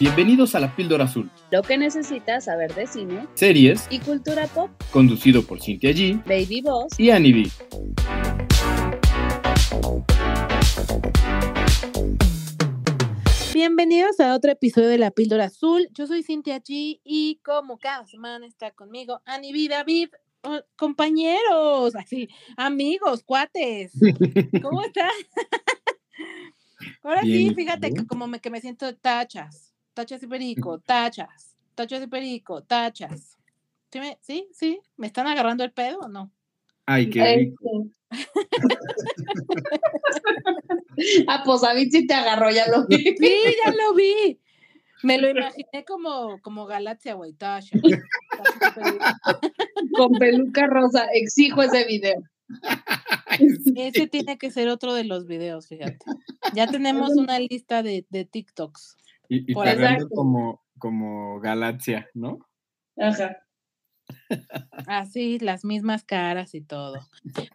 Bienvenidos a La Píldora Azul, Lo que necesitas saber de cine series y cultura pop. conducido por Cintia G Baby Boss. y Annie B. Bienvenidos a otro episodio de La Píldora Azul. Yo soy Cintia G y como cada semana está conmigo Ani B. David, oh, compañeros, así, amigos, cuates. ¿Cómo están? Ahora sí, Bien, fíjate que bien. como me, que me siento tachas, tachas y perico, tachas, tachas y perico, tachas. ¿Sí, me- sí, sí, ¿me están agarrando el pedo o no? Ay, qué rico. ah, pues a mí sí te agarró, ya lo vi. Sí, ya lo vi. Me lo imaginé como, como Galaxia, güey, tasha. Tachas y perico. Con peluca rosa. Exijo ese video. Ese tiene que ser otro de los videos, fíjate. Ya tenemos una lista de, de TikToks. Y, y como, como Galaxia, ¿no? Ajá. Así, las mismas caras y todo.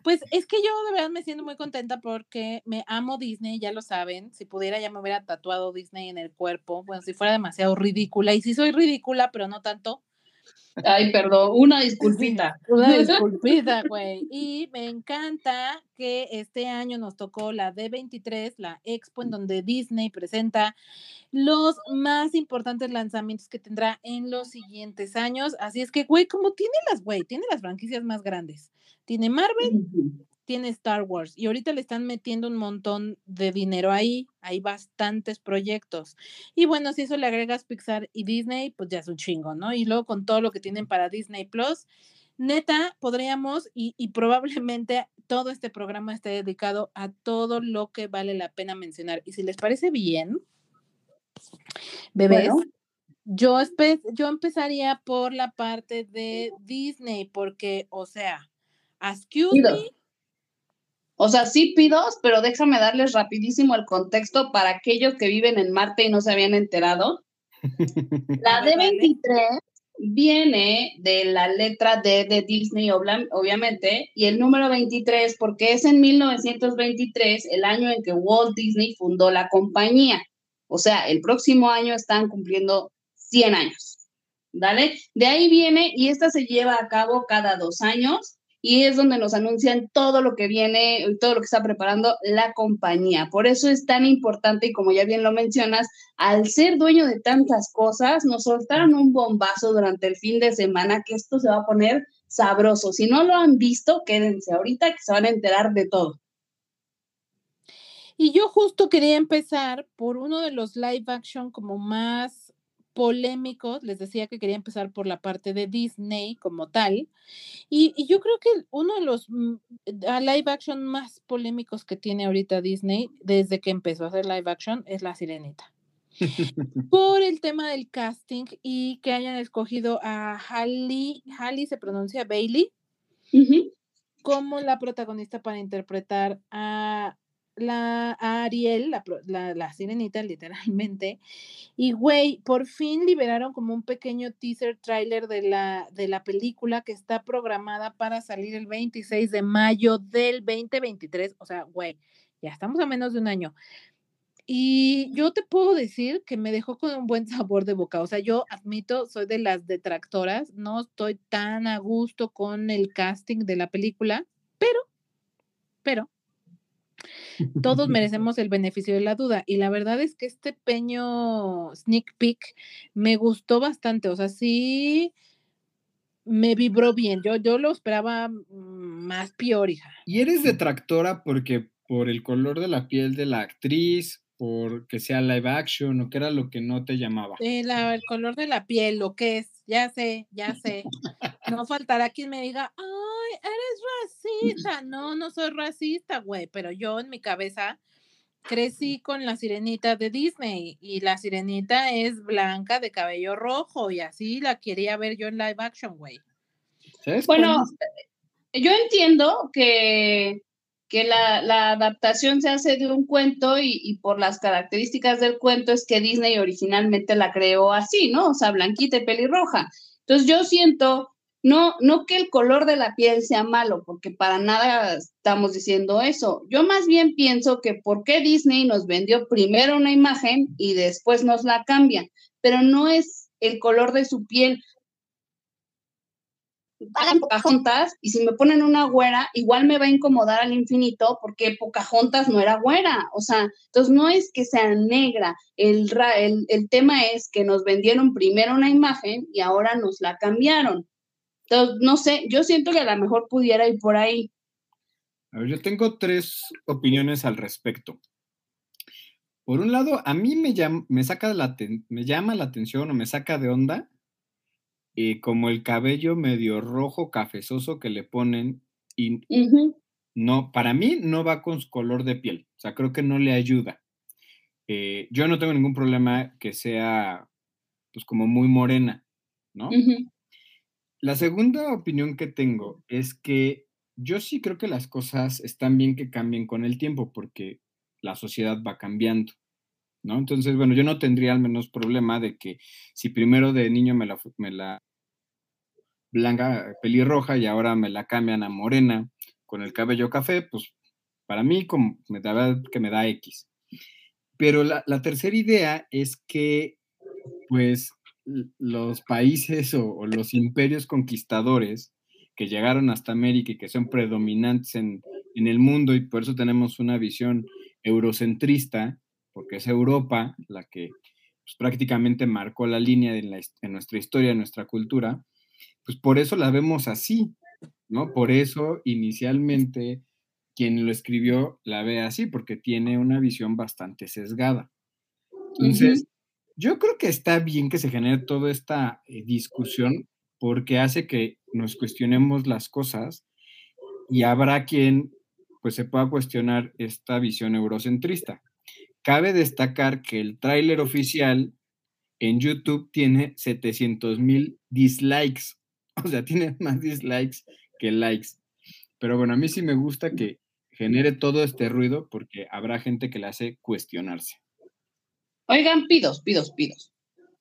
Pues es que yo de verdad me siento muy contenta porque me amo Disney, ya lo saben. Si pudiera ya me hubiera tatuado Disney en el cuerpo. Bueno, si fuera demasiado ridícula. Y sí soy ridícula, pero no tanto. Ay, perdón, una disculpita. Una disculpita, güey. Y me encanta que este año nos tocó la D23, la expo en donde Disney presenta los más importantes lanzamientos que tendrá en los siguientes años. Así es que, güey, como tiene las, güey, tiene las franquicias más grandes. Tiene Marvel, tiene Star Wars y ahorita le están metiendo un montón de dinero ahí, hay bastantes proyectos. Y bueno, si eso le agregas Pixar y Disney, pues ya es un chingo, ¿no? Y luego con todo lo que tienen para Disney Plus, neta, podríamos y, y probablemente todo este programa esté dedicado a todo lo que vale la pena mencionar. Y si les parece bien, bebés, Bueno. yo, yo empezaría por la parte de Disney, porque, o sea, me, O sea, sí pidos, pero déjame darles rapidísimo el contexto para aquellos que viven en Marte y no se habían enterado. La A ver, dale. D23 viene de la letra D de Disney, obviamente, y el número 23 porque es en 1923, el año en que Walt Disney fundó la compañía. O sea, el próximo año están cumpliendo 100 años. ¿Dale? De ahí viene y esta se lleva a cabo cada dos años y es donde nos anuncian todo lo que viene todo lo que está preparando la compañía. Por eso es tan importante y como ya bien lo mencionas, al ser dueño de tantas cosas, nos soltaron un bombazo durante el fin de semana que esto se va a poner sabroso. Si no lo han visto, quédense ahorita que se van a enterar de todo. Y yo justo quería empezar por uno de los live action como más polémicos. Les decía que quería empezar por la parte de Disney como tal. Y, y yo creo que uno de los mm, live action más polémicos que tiene ahorita Disney desde que empezó a hacer live action es La Sirenita. Por el tema del casting y que hayan escogido a Halle, Halle se pronuncia Bailey, como la protagonista para interpretar a la a Ariel, la, la, la sirenita, literalmente. Y güey, por fin liberaron como un pequeño teaser trailer de la, de la película que está programada para salir el 26 de mayo del 2023. O sea, güey, ya estamos a menos de un año. Y yo te puedo decir que me dejó con un buen sabor de boca. O sea, yo admito, soy de las detractoras, no estoy tan a gusto con el casting de la película, pero, pero, todos merecemos el beneficio de la duda. Y la verdad es que este pequeño sneak peek me gustó bastante. O sea, sí me vibró bien. Yo, yo lo esperaba más peor, hija. ¿Y eres detractora porque por el color de la piel de la actriz, por que sea live action o que era lo que no te llamaba? La- el color de la piel, lo que es, ya sé, ya sé. No faltará quien me diga, ay, eres racista. No, no soy racista, güey, pero yo en mi cabeza crecí con la sirenita de Disney y la sirenita es blanca de cabello rojo y así la quería ver yo en live action, güey. ¿Sabes Bueno, cuál? yo entiendo que, que la, la adaptación se hace de un cuento y, y por las características del cuento es que Disney originalmente la creó así, ¿no? O sea, blanquita y pelirroja. Entonces yo siento, no, no que el color de la piel sea malo, porque para nada estamos diciendo eso. Yo más bien pienso que por qué Disney nos vendió primero una imagen y después nos la cambia. pero no es el color de su piel. Hagan Pocahontas y si me ponen una güera, igual me va a incomodar al infinito porque Pocahontas no era güera. O sea, entonces no es que sea negra. El, el, el tema es que nos vendieron primero una imagen y ahora nos la cambiaron. Entonces, no sé, yo siento que a lo mejor pudiera ir por ahí. A ver, yo tengo tres opiniones al respecto. Por un lado, a mí me llama, me saca la me llama la atención o me saca de onda eh, como el cabello medio rojo cafezoso que le ponen y no, para mí no va con su color de piel, o sea, creo que no le ayuda. Eh, yo no tengo ningún problema que sea, pues, como muy morena, ¿no? La segunda opinión que tengo es que yo sí creo que las cosas están bien que cambien con el tiempo porque la sociedad va cambiando, ¿no? Entonces, bueno, yo no tendría al menos problema de que si primero de niño me la, blanca, pelirroja y ahora me la cambian a morena con el cabello café, pues para mí como me da que me da X. Pero la tercera idea es que, pues, los países o, los imperios conquistadores que llegaron hasta América y que son predominantes en, el mundo y por eso tenemos una visión eurocentrista, porque es Europa la que pues, prácticamente marcó la línea en, nuestra historia, en nuestra cultura, pues por eso la vemos así, ¿no? Por eso inicialmente quien lo escribió la ve así, porque tiene una visión bastante sesgada. Entonces, yo creo que está bien que se genere toda esta eh, discusión porque hace que nos cuestionemos las cosas y habrá quien pues se pueda cuestionar esta visión eurocentrista. Cabe destacar que el tráiler oficial en YouTube tiene 700 mil dislikes, o sea, tiene más dislikes que likes. Pero bueno, a mí sí me gusta que genere todo este ruido porque habrá gente que le hace cuestionarse. Oigan, pidos, pidos, pidos.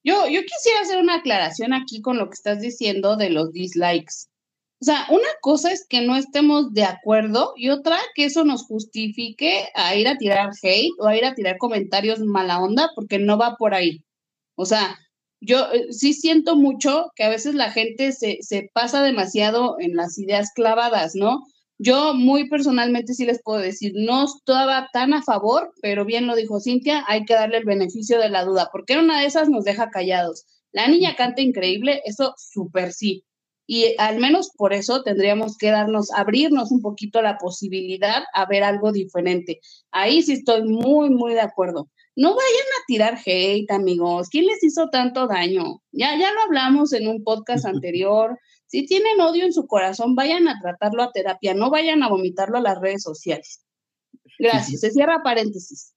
Yo, yo quisiera hacer una aclaración aquí con lo que estás diciendo de los dislikes. O sea, una cosa es que no estemos de acuerdo y otra que eso nos justifique a ir a tirar hate o a ir a tirar comentarios mala onda porque no va por ahí. O sea, yo eh, sí siento mucho que a veces la gente se, se pasa demasiado en las ideas clavadas, ¿no? Yo muy personalmente sí les puedo decir, no estaba tan a favor, pero bien lo dijo Cintia, hay que darle el beneficio de la duda, porque una de esas nos deja callados. La niña canta increíble, eso súper sí. Y al menos por eso tendríamos que darnos, abrirnos un poquito la posibilidad a ver algo diferente. Ahí sí estoy muy, muy de acuerdo. No vayan a tirar hate, amigos. ¿Quién les hizo tanto daño? Ya, ya lo hablamos en un podcast anterior. Si tienen odio en su corazón, vayan a tratarlo a terapia, no vayan a vomitarlo a las redes sociales. Gracias. Se cierra paréntesis.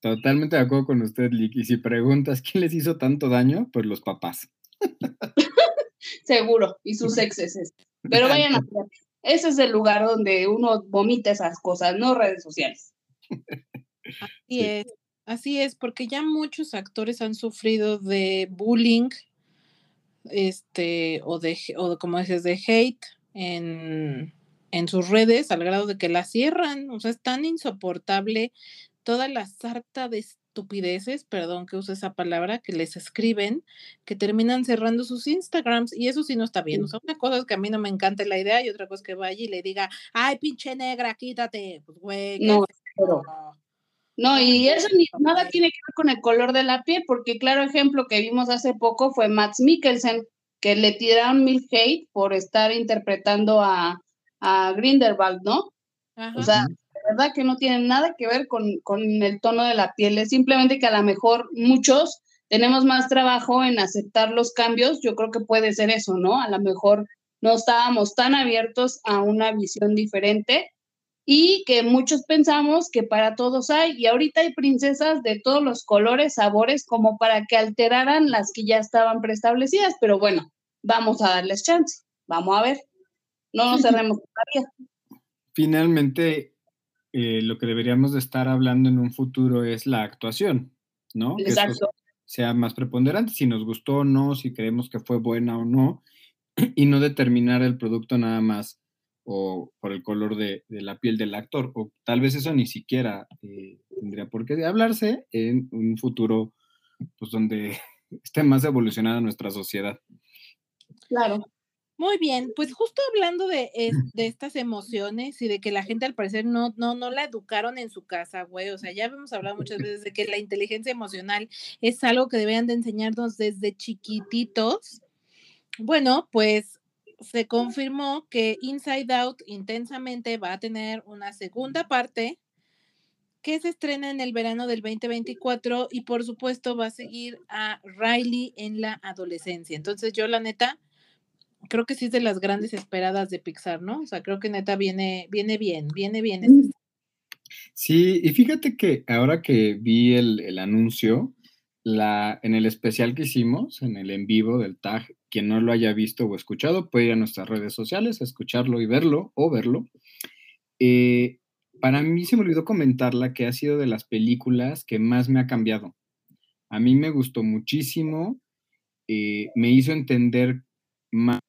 Totalmente de acuerdo con usted, Lick. Y si preguntas quién les hizo tanto daño, pues los papás. Seguro, y sus exes. Pero vayan a terapia. Ese es el lugar donde uno vomita esas cosas, no redes sociales. Así es, así es, porque ya muchos actores han sufrido de bullying este, o de, o como dices, de hate en, en sus redes al grado de que la cierran. O sea, es tan insoportable toda la sarta de estupideces, perdón que use esa palabra, que les escriben, que terminan cerrando sus Instagrams y eso sí no está bien. O sea, una cosa es que a mí no me encanta la idea y otra cosa es que vaya y le diga, ay, pinche negra, quítate. Pues, güey, no, no, y eso ni nada tiene que ver con el color de la piel, porque claro ejemplo que vimos hace poco fue Max Mikkelsen, que le tiraron mil hate por estar interpretando a, a Grindelwald, ¿no? O sea, de verdad que no tiene nada que ver con, con el tono de la piel, es simplemente que a lo mejor muchos tenemos más trabajo en aceptar los cambios, yo creo que puede ser eso, ¿no? A lo mejor no estábamos tan abiertos a una visión diferente y que muchos pensamos que para todos hay, y ahorita hay princesas de todos los colores, sabores, como para que alteraran las que ya estaban preestablecidas, pero bueno, vamos a darles chance, vamos a ver, no nos cerremos todavía. Finalmente, eh, lo que deberíamos de estar hablando en un futuro es la actuación, ¿no? Exacto. sea más preponderante, si nos gustó o no, si creemos que fue buena o no, y no determinar el producto nada más o por el color de, la piel del actor, o tal vez eso ni siquiera eh, tendría por qué hablarse en un futuro, pues donde esté más evolucionada nuestra sociedad. Claro. Muy bien, pues justo hablando de, de estas emociones y de que la gente al parecer no, no, no la educaron en su casa, güey. O sea, ya hemos hablado muchas veces de que la inteligencia emocional es algo que deberían de enseñarnos desde chiquititos. Bueno, pues se confirmó que Inside Out intensamente va a tener una segunda parte que se estrena en el verano del 2024 y por supuesto va a seguir a Riley en la adolescencia. Entonces yo la neta creo que sí es de las grandes esperadas de Pixar, ¿no? O sea, creo que neta viene, viene bien, viene bien. Sí, y fíjate que ahora que vi el, el anuncio, en el especial que hicimos, en el en vivo del tag, quien no lo haya visto o escuchado, puede ir a nuestras redes sociales, escucharlo y verlo, o verlo. Eh, para mí se me olvidó comentarla que ha sido de las películas que más me ha cambiado. A mí me gustó muchísimo, eh, me hizo entender más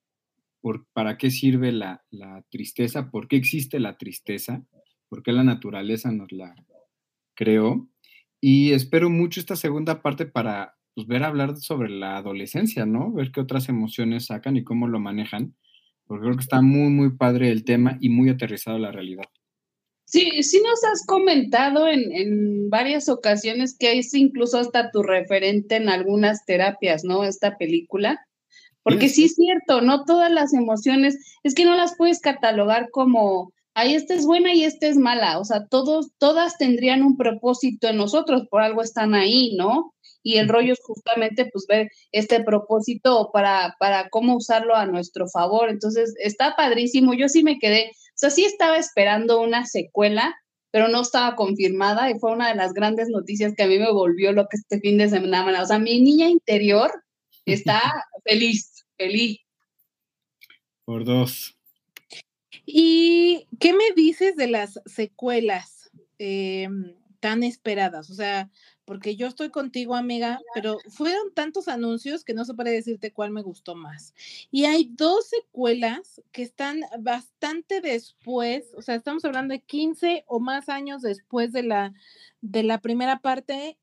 por, para qué sirve la, la tristeza, por qué existe la tristeza, por qué la naturaleza nos la creó. Y espero mucho esta segunda parte para pues, ver hablar sobre la adolescencia, ¿no? Ver qué otras emociones sacan y cómo lo manejan, porque creo que está muy, muy padre el tema y muy aterrizado a la realidad. Sí, sí nos has comentado en, en varias ocasiones que es incluso hasta tu referente en algunas terapias, ¿no? Esta película. Porque sí es cierto, no todas las emociones, es que no las puedes catalogar como, ahí esta es buena y esta es mala. O sea, todos, todas tendrían un propósito en nosotros, por algo están ahí, ¿no? Y el rollo es justamente pues ver este propósito para, para cómo usarlo a nuestro favor. Entonces, está padrísimo. Yo sí me quedé, o sea, sí estaba esperando una secuela, pero no estaba confirmada y fue una de las grandes noticias que a mí me volvió lo que este fin de semana. O sea, mi niña interior está feliz, feliz. Por dos. ¿Y qué me dices de las secuelas eh, tan esperadas? O sea, porque yo estoy contigo, amiga, pero fueron tantos anuncios que no se puede decirte cuál me gustó más. Y hay dos secuelas que están bastante después, o sea, estamos hablando de 15 o más años después de la, de la primera parte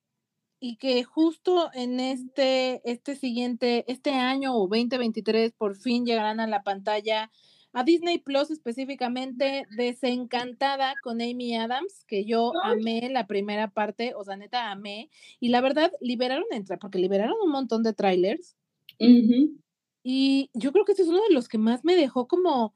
y que justo en este, este siguiente, este año o 2023 por fin llegarán a la pantalla a Disney Plus específicamente Desencantada con Amy Adams, que yo amé la primera parte, o sea, neta amé, y la verdad liberaron entre, porque liberaron un montón de trailers, Uh -huh. y yo creo que este es uno de los que más me dejó como,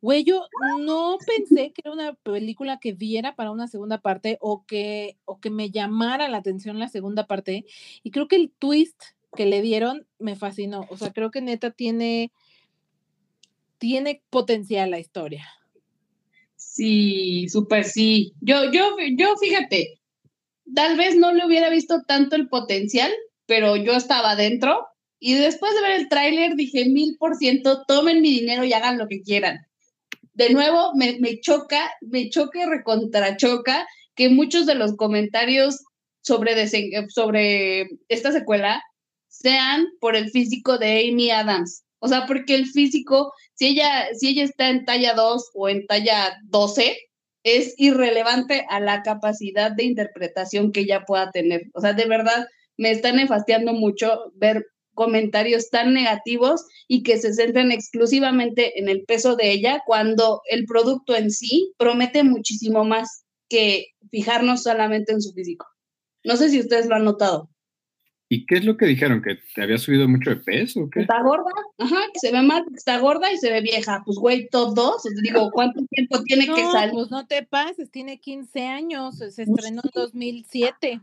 güey, yo no pensé que era una película que diera para una segunda parte o que, o que me llamara la atención la segunda parte, y creo que el twist que le dieron me fascinó, o sea, creo que neta tiene tiene potencial la historia. Sí, súper sí. Yo, yo, yo, fíjate, tal vez no le hubiera visto tanto el potencial, pero yo estaba dentro y después de ver el tráiler dije mil por ciento, tomen mi dinero y hagan lo que quieran. De nuevo, me, me choca, me choca y recontrachoca que muchos de los comentarios sobre, sobre esta secuela sean por el físico de Amy Adams. O sea, porque el físico, si ella, si ella está en talla 2 o en talla 12, es irrelevante a la capacidad de interpretación que ella pueda tener. O sea, de verdad, me está nefastiando mucho ver comentarios tan negativos y que se centren exclusivamente en el peso de ella cuando el producto en sí promete muchísimo más que fijarnos solamente en su físico. No sé si ustedes lo han notado. ¿Y qué es lo que dijeron? ¿Que te había subido mucho de peso o qué? Está gorda, ajá, que se ve mal, está gorda y se ve vieja. Pues, güey, todos, digo, ¿cuánto tiempo tiene no, que salir? Pues no te pases, tiene 15 años, se estrenó en 2007.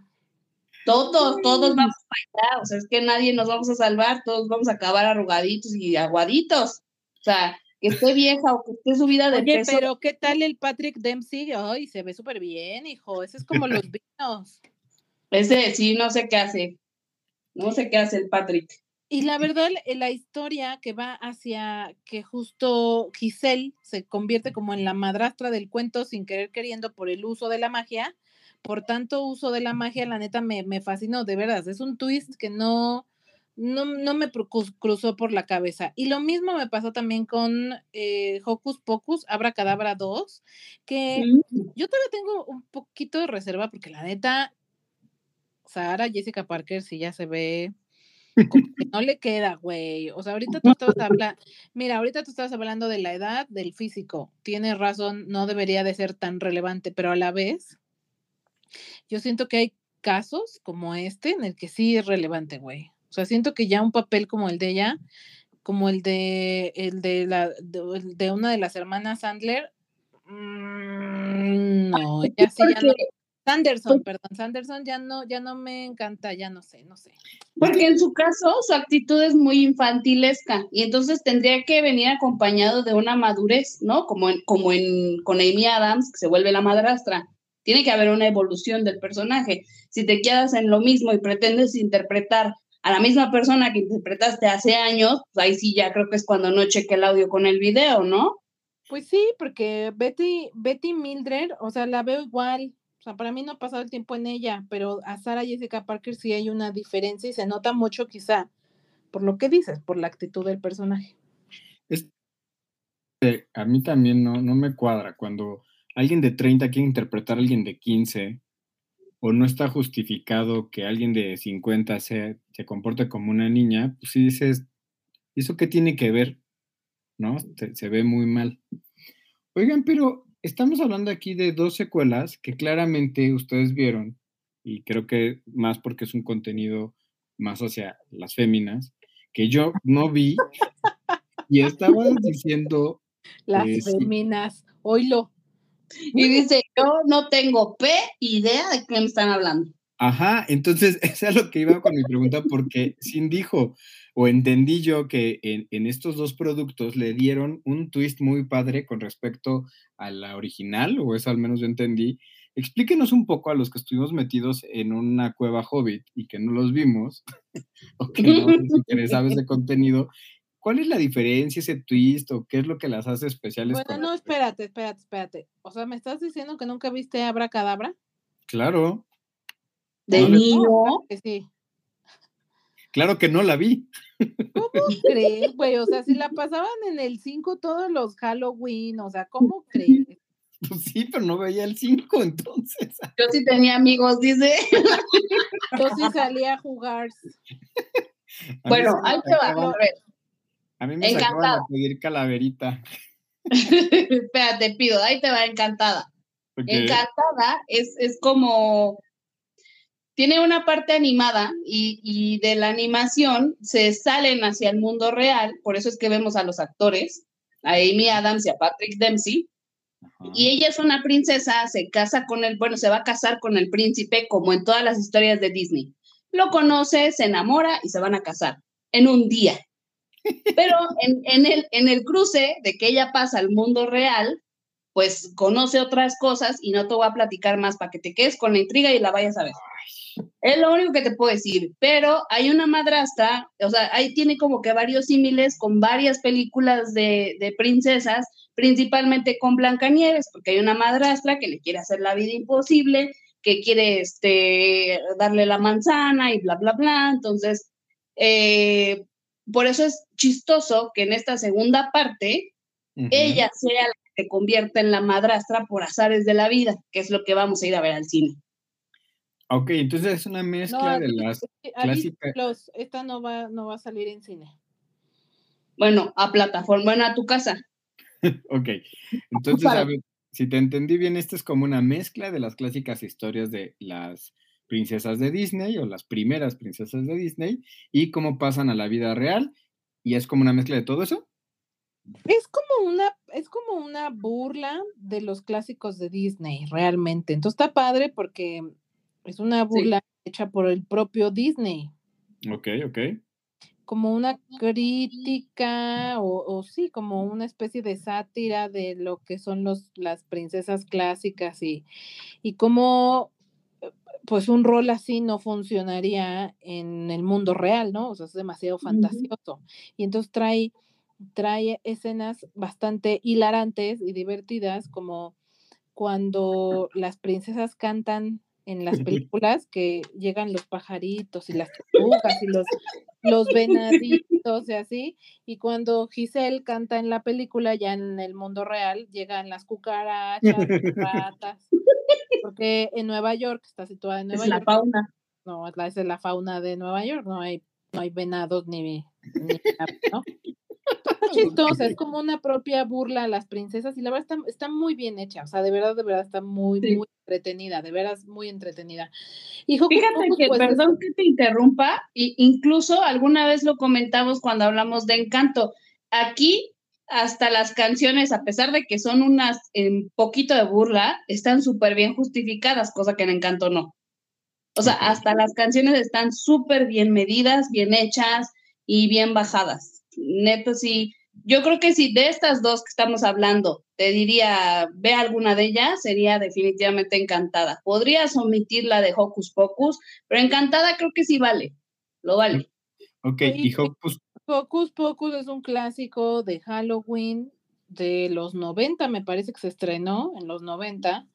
Todos, todos vamos para allá, o sea, es que nadie nos vamos a salvar, todos vamos a acabar arrugaditos y aguaditos. O sea, que esté vieja o que esté subida de Oye, peso. pero ¿qué tal el Patrick Dempsey? Ay, se ve súper bien, hijo, ese es como los vinos. Ese sí, no sé qué hace. No sé qué hace el Patrick. Y la verdad, la historia que va hacia que justo Giselle se convierte como en la madrastra del cuento sin querer queriendo por el uso de la magia, por tanto uso de la magia, la neta me, me fascinó, de verdad, es un twist que no, no, no me cruzó por la cabeza. Y lo mismo me pasó también con eh, Hocus Pocus, Abra Cadabra 2, que mm. yo todavía tengo un poquito de reserva porque la neta Sara Jessica Parker sí ya se ve como que no le queda, güey. O sea, ahorita tú estabas hablando, mira, ahorita tú estabas hablando de la edad, del físico. Tienes razón, no debería de ser tan relevante, pero a la vez, yo siento que hay casos como este en el que sí es relevante, güey. O sea, siento que ya un papel como el de ella, como el de el de la de, de una de las hermanas Sandler, mm, no, ya sí ya no. Sanderson, perdón, Sanderson ya no, ya no me encanta, ya no sé, no sé. porque en su caso su actitud es muy infantilesca y entonces tendría que venir acompañado de una madurez, ¿no? Como en, como en con Amy Adams, que se vuelve la madrastra. Tiene que haber una evolución del personaje. Si te quedas en lo mismo y pretendes interpretar a la misma persona que interpretaste hace años, pues ahí sí ya creo que es cuando no cheque el audio con el video, ¿no? Pues sí, porque Betty, Betty Mildred, o sea, la veo igual. O sea, para mí no ha pasado el tiempo en ella, pero a Sarah Jessica Parker sí hay una diferencia y se nota mucho quizá por lo que dices, por la actitud del personaje. Es- a mí también no, no me cuadra cuando alguien de 30 quiere interpretar a alguien de 15 o no está justificado que alguien de 50 se, se comporte como una niña, pues sí dices, ¿y ¿eso qué tiene que ver? ¿No? Se, se ve muy mal. Oigan, pero estamos hablando aquí de dos secuelas que claramente ustedes vieron, y creo que más porque es un contenido más hacia las féminas, que yo no vi, y estabas diciendo Las Eh, sí. féminas, oílo. Y dice, yo no tengo P idea de qué me están hablando. Ajá, entonces eso es lo que iba con mi pregunta, porque Sin dijo, o entendí yo que en, en estos dos productos le dieron un twist muy padre con respecto a la original, o eso al menos yo entendí. Explíquenos un poco a los que estuvimos metidos en una cueva hobbit y que no los vimos, o que no nos interesaba ese contenido. ¿Cuál es la diferencia, ese twist, o qué es lo que las hace especiales? Bueno, no, espérate, espérate, espérate. O sea, ¿me estás diciendo que nunca viste Abracadabra? Claro, De No niño. sí. Claro que no la vi. ¿Cómo crees, güey? O sea, si la pasaban en el 5 todos los Halloween, o sea, ¿cómo crees? Pues sí, pero no veía el 5, entonces. Yo sí tenía amigos, dice. Yo sí salía a jugar. A Bueno, ahí te va. A ver, A mí me a Encantada. pedir calaverita. espérate, pido, ahí te va encantada. Encantada es, es como. Tiene una parte animada y, y de la animación se salen hacia el mundo real, por eso es que vemos a los actores, a Amy Adams y a Patrick Dempsey, Ajá. y ella es una princesa, se casa con el, bueno, se va a casar con el príncipe como en todas las historias de Disney. Lo conoce, se enamora y se van a casar en un día. Pero en, en el, en el cruce de que ella pasa al mundo real, pues conoce otras cosas y no te voy a platicar más para que te quedes con la intriga y la vayas a ver. Es lo único que te puedo decir, pero hay una madrastra, o sea, ahí tiene como que varios símiles con varias películas de, de princesas, principalmente con Blancanieves, porque hay una madrastra que le quiere hacer la vida imposible, que quiere este, darle la manzana y bla, bla, bla. Entonces, eh, por eso es chistoso que en esta segunda parte ella sea la que se convierta en la madrastra por azares de la vida, que es lo que vamos a ir a ver al cine. Ok, entonces es una mezcla No, de las aquí clásicas. los- esta no va, no va a salir en cine. Bueno, a plataforma, bueno, a tu casa. Ok, entonces, a ver, si te entendí bien, esta es como una mezcla de las clásicas historias de las princesas de Disney o las primeras princesas de Disney y cómo pasan a la vida real y es como una mezcla de todo eso. Es como una, es como una burla de los clásicos de Disney, realmente. Entonces está padre porque es una burla hecha por el propio Disney, Ok, ok. como una crítica o, o sí, como una especie de sátira de lo que son los, las princesas clásicas y, y cómo eh, pues un rol así no funcionaría en el mundo real, ¿no? O sea, es demasiado fantasioso. Y entonces trae, trae escenas bastante hilarantes y divertidas, como cuando las princesas cantan en las películas, que llegan los pajaritos y las tortugas y los, los venaditos y así, y cuando Giselle canta en la película, ya en el mundo real, llegan las cucarachas, las ratas, porque en Nueva York, está situada en Nueva Es la York, fauna. no, es la, es la fauna de Nueva York, no hay no hay venados ni, ni. Está chistosa, es como una propia burla a las princesas y la verdad está, está muy bien hecha, o sea, de verdad, de verdad está muy, Sí. muy entretenida, de veras muy entretenida. Y Hocus Fíjate Pocus, que, pues, perdón que te interrumpa, y incluso alguna vez lo comentamos cuando hablamos de Encanto. Aquí hasta las canciones, a pesar de que son unas un poquito de burla, están súper bien justificadas, cosa que en Encanto no. O sea, hasta las canciones están súper bien medidas, bien hechas y bien bajadas. Neto, sí. Yo creo que si de estas dos que estamos hablando, te diría, ve alguna de ellas, sería definitivamente encantada. Podrías omitir la de Hocus Pocus, pero encantada creo que sí vale. Lo vale. Ok, Sí, y Hocus, Hocus Pocus es un clásico de Halloween de los 90, me parece que se estrenó en los 90,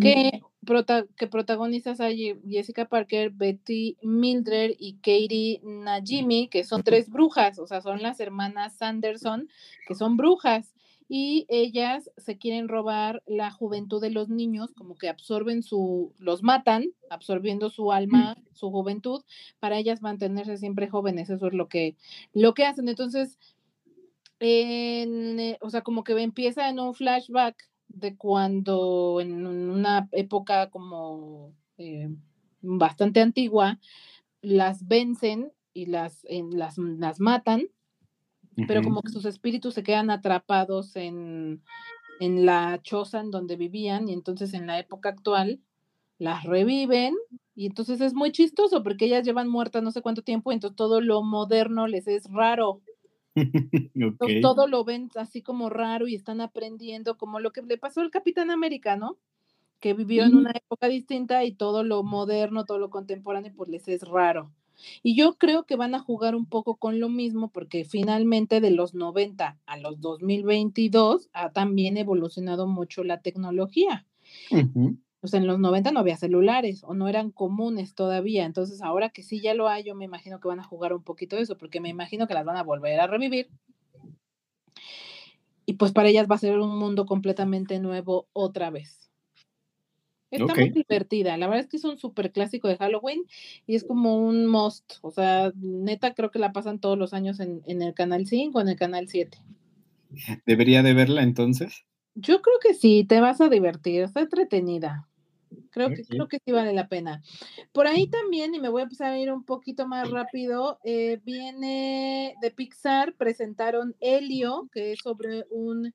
que, prota- que protagonizas a Ye- Jessica Parker, Betty Mildred y Katie Najimy, que son tres brujas, o sea, son las hermanas Sanderson, que son brujas. Y ellas se quieren robar la juventud de los niños, como que absorben su, los matan, absorbiendo su alma, su juventud, para ellas mantenerse siempre jóvenes. Eso es lo que, lo que hacen. Entonces, en, eh, o sea, como que empieza en un flashback de cuando en una época como eh, bastante antigua, las vencen y las, en- las, las matan, pero como que sus espíritus se quedan atrapados en, en la choza en donde vivían y entonces en la época actual las reviven y entonces es muy chistoso porque ellas llevan muertas no sé cuánto tiempo entonces todo lo moderno les es raro. Entonces, ok, todo lo ven así como raro y están aprendiendo, como lo que le pasó al Capitán Americano, que vivió en una época distinta y todo lo moderno, todo lo contemporáneo, pues les es raro. Y yo creo que van a jugar un poco con lo mismo porque finalmente de los 90 a los 2022 ha también evolucionado mucho la tecnología. Sea, en los 90 no había celulares o no eran comunes todavía. Entonces, ahora que sí ya lo hay, yo me imagino que van a jugar un poquito de eso, porque me imagino que las van a volver a revivir. Y pues para ellas va a ser un mundo completamente nuevo otra vez. Está muy divertida. La verdad es que es un súper clásico de Halloween y es como un must. O sea, neta, creo que la pasan todos los años en, en el canal 5 o en el canal 7. ¿Debería de verla entonces? Yo creo que sí, te vas a divertir, está entretenida. Creo que, Ok. creo que sí vale la pena. Por ahí también, y me voy a empezar a ir un poquito más rápido, eh, viene de Pixar, presentaron Helio, que es sobre un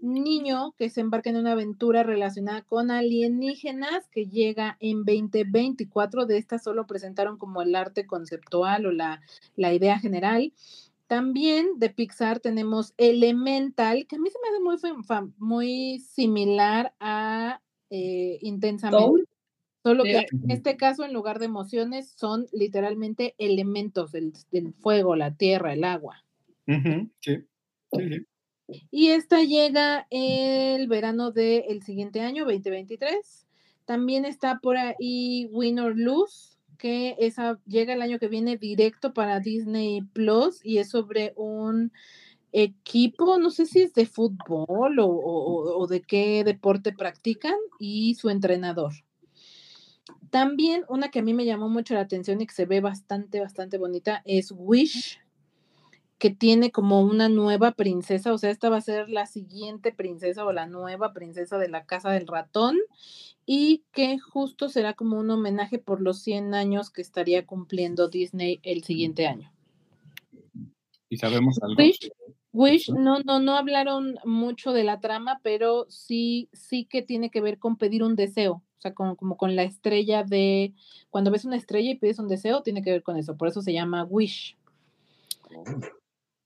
niño que se embarca en una aventura relacionada con alienígenas que llega en 2024. De esta solo presentaron como el arte conceptual o la, la idea general. También de Pixar tenemos Elemental, que a mí se me hace muy, muy similar a eh, Intensamente. Soul. Solo que en este caso, en lugar de emociones, son literalmente elementos del, del fuego, la tierra, el agua. Ujú, sí, sí, sí. Y esta llega el verano del siguiente año, 2023. También está por ahí Win or Lose, que esa llega el año que viene directo para Disney Plus y es sobre un equipo, no sé si es de fútbol o, o- o de qué deporte practican y su entrenador. También una que a mí me llamó mucho la atención y que se ve bastante, bastante bonita es Wish, que tiene como una nueva princesa, o sea, esta va a ser la siguiente princesa o la nueva princesa de la Casa del Ratón y que justo será como un homenaje por los 100 años que estaría cumpliendo Disney el siguiente año. ¿Y sabemos algo? Wish, Wish, no, no, no hablaron mucho de la trama, pero sí, sí que tiene que ver con pedir un deseo, o sea, con- como con la estrella de, cuando ves una estrella y pides un deseo, tiene que ver con eso, por eso se llama Wish.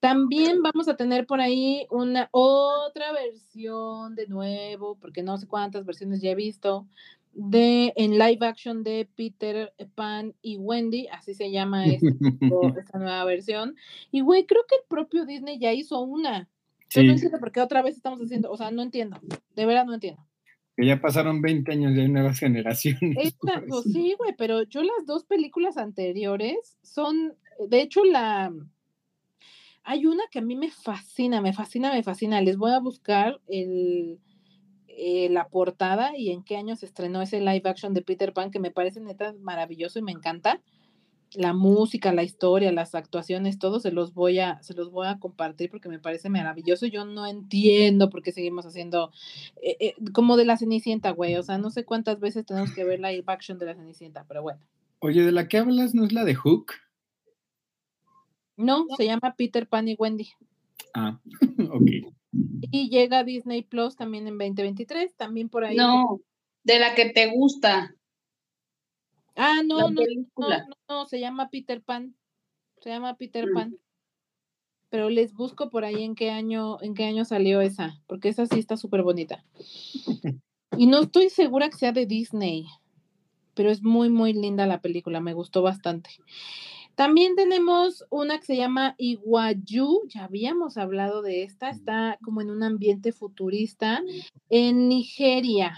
También vamos a tener por ahí una otra versión de nuevo, porque no sé cuántas versiones ya he visto, de en live action de Peter Pan y Wendy, así se llama este esta nueva versión. Y güey, creo que el propio Disney ya hizo una. Yo no Sí, entiendo por qué otra vez estamos haciendo, o sea, no entiendo, de verdad no entiendo. que ya pasaron 20 años y hay nuevas generaciones. Esta, pues sí, güey, pero yo las dos películas anteriores son, de hecho, la hay una que a mí me fascina, me fascina, me fascina. Les voy a buscar el, eh, la portada y en qué año se estrenó ese live action de Peter Pan, que me parece neta maravilloso y me encanta. la música, la historia, las actuaciones, todo se los voy a, se los voy a compartir porque me parece maravilloso. Yo no entiendo por qué seguimos haciendo eh, eh, como de la Cenicienta, güey. O sea, no sé cuántas veces tenemos que ver la live action de la Cenicienta, pero bueno. Oye, ¿de la que hablas no es la de Hook? No, se llama Peter Pan y Wendy. Ah, ok. Y llega Disney Plus también en 2023, también por ahí. No, de la que te gusta. Ah, no, no, no, no, no, se llama Peter Pan. Se llama Peter Mm. Pan. Pero les busco por ahí en qué año, en qué año salió esa, porque esa sí está súper bonita. Y no estoy segura que sea de Disney, pero es muy, muy linda la película, me gustó bastante. También tenemos una que se llama Iguayú, ya habíamos hablado de esta, está como en un ambiente futurista en Nigeria.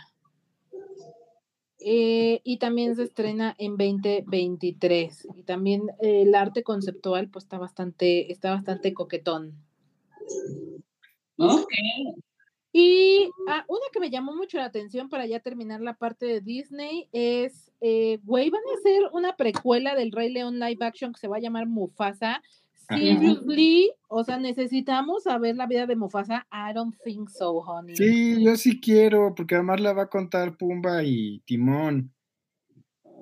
Eh, y también se estrena en 2023. Y también eh, el arte conceptual pues está bastante, está bastante coquetón. Ok. Y ah, una que me llamó mucho la atención para ya terminar la parte de Disney es, eh, güey, van a hacer una precuela del Rey León live action que se va a llamar Mufasa. Seriously, o sea, necesitamos saber la vida de Mufasa. I don't think so, honey. Sí, yo sí quiero, porque además la va a contar Pumba y Timón.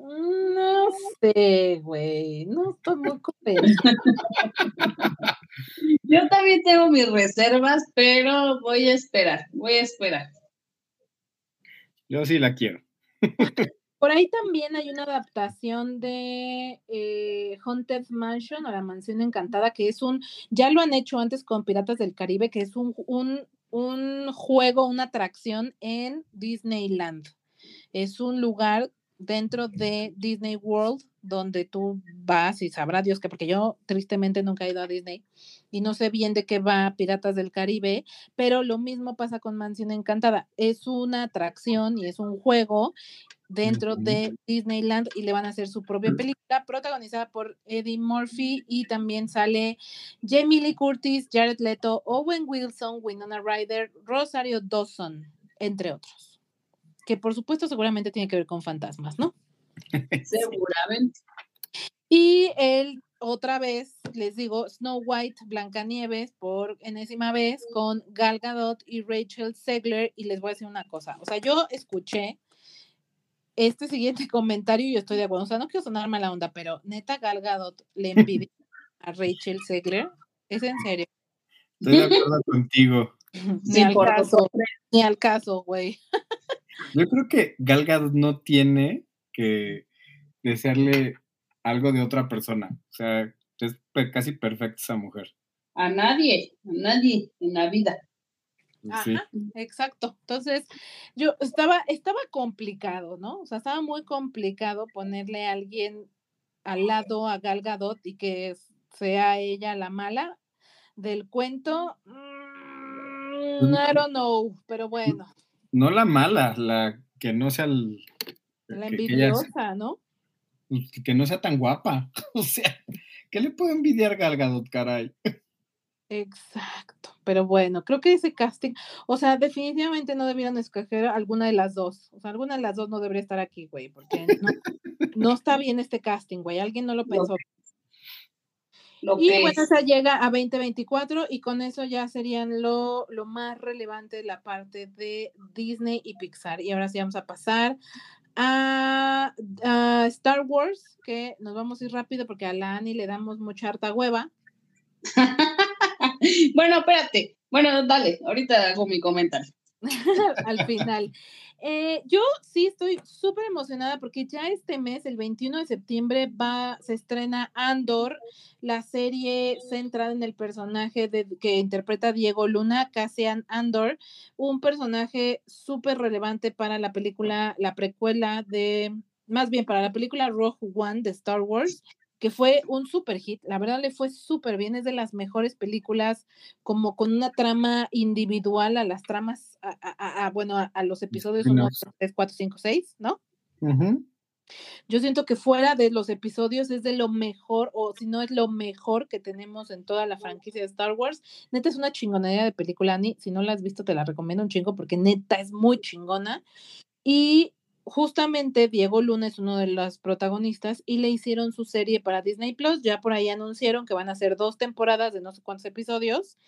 No sé, güey, no estoy muy convencida. Yo también tengo mis reservas, pero voy a esperar, voy a esperar. Yo sí la quiero. Por ahí también hay una adaptación de eh, Haunted Mansion o La Mansión Encantada, que es un, ya lo han hecho antes con Piratas del Caribe, que es un, un, un juego, una atracción en Disneyland. Es un lugar dentro de Disney World donde tú vas y sabrá Dios que, porque yo tristemente nunca he ido a Disney y no sé bien de qué va Piratas del Caribe, pero lo mismo pasa con Mansión Encantada. Es una atracción y es un juego dentro de Disneyland y le van a hacer su propia película protagonizada por Eddie Murphy y también sale Jamie Lee Curtis, Jared Leto, Owen Wilson, Winona Ryder, Rosario Dawson, entre otros. Que por supuesto seguramente tiene que ver con fantasmas, ¿no? Seguramente. Y él, otra vez, les digo, Snow White, Blancanieves, por enésima vez, con Gal Gadot y Rachel Segler. Y les voy a decir una cosa. O sea, yo escuché este siguiente comentario y yo estoy de acuerdo. O sea, no quiero sonar mala onda, pero neta Gal Gadot le envidia a Rachel Segler. ¿Es en serio? Estoy de acuerdo contigo. Ni Sí, al caso, ni al caso, güey. Yo creo que Gal Gadot no tiene que desearle algo de otra persona. O sea, es casi perfecta esa mujer. A nadie, a nadie en la vida. Sí. Ajá, exacto. Entonces, yo estaba, estaba complicado, ¿no? O sea, estaba muy complicado ponerle a alguien al lado a Gal Gadot y que sea ella la mala del cuento. Mm, I don't know, pero bueno, No la mala, la que no sea el- la que ella envidiosa, ¿no? que no sea tan guapa. O sea, ¿qué le puedo envidiar Gal Gadot, caray? Exacto, pero bueno, creo que ese casting, o sea, definitivamente no debieron escoger alguna de las dos, o sea, alguna de las dos no debería estar aquí, güey, porque no, no está bien este casting, güey, alguien no lo Lo pensó. Lo Y que bueno, es. esa llega a 2024 y con eso ya serían lo, lo más relevante de la parte de Disney y Pixar. Y ahora sí vamos a pasar a, a Star Wars, que nos vamos a ir rápido porque a la Ani le damos mucha harta hueva. bueno, espérate. Bueno, dale, ahorita hago mi comentario. al final. Eh, yo sí estoy súper emocionada porque ya este mes, el 21 de septiembre, va, se estrena Andor, la serie centrada en el personaje de, que interpreta Diego Luna, Cassian Andor, un personaje súper relevante para la película, la precuela de, más bien para la película Rogue One de Star Wars que fue un super hit, la verdad le fue súper bien, es de las mejores películas como con una trama individual a las tramas, a, a- a- bueno, a, a los episodios 1, Spin-offs. 3, 4, 5, 6, ¿no? Ujú. Yo siento que fuera de los episodios es de lo mejor, o si no es lo mejor que tenemos en toda la franquicia de Star Wars. Neta es una chingonería de película, Ani. Si no la has visto, te la recomiendo un chingo porque neta es muy chingona. Y justamente Diego Luna es uno de los protagonistas y le hicieron su serie para Disney Plus. Ya por ahí anunciaron que van a ser dos temporadas de no sé cuántos episodios.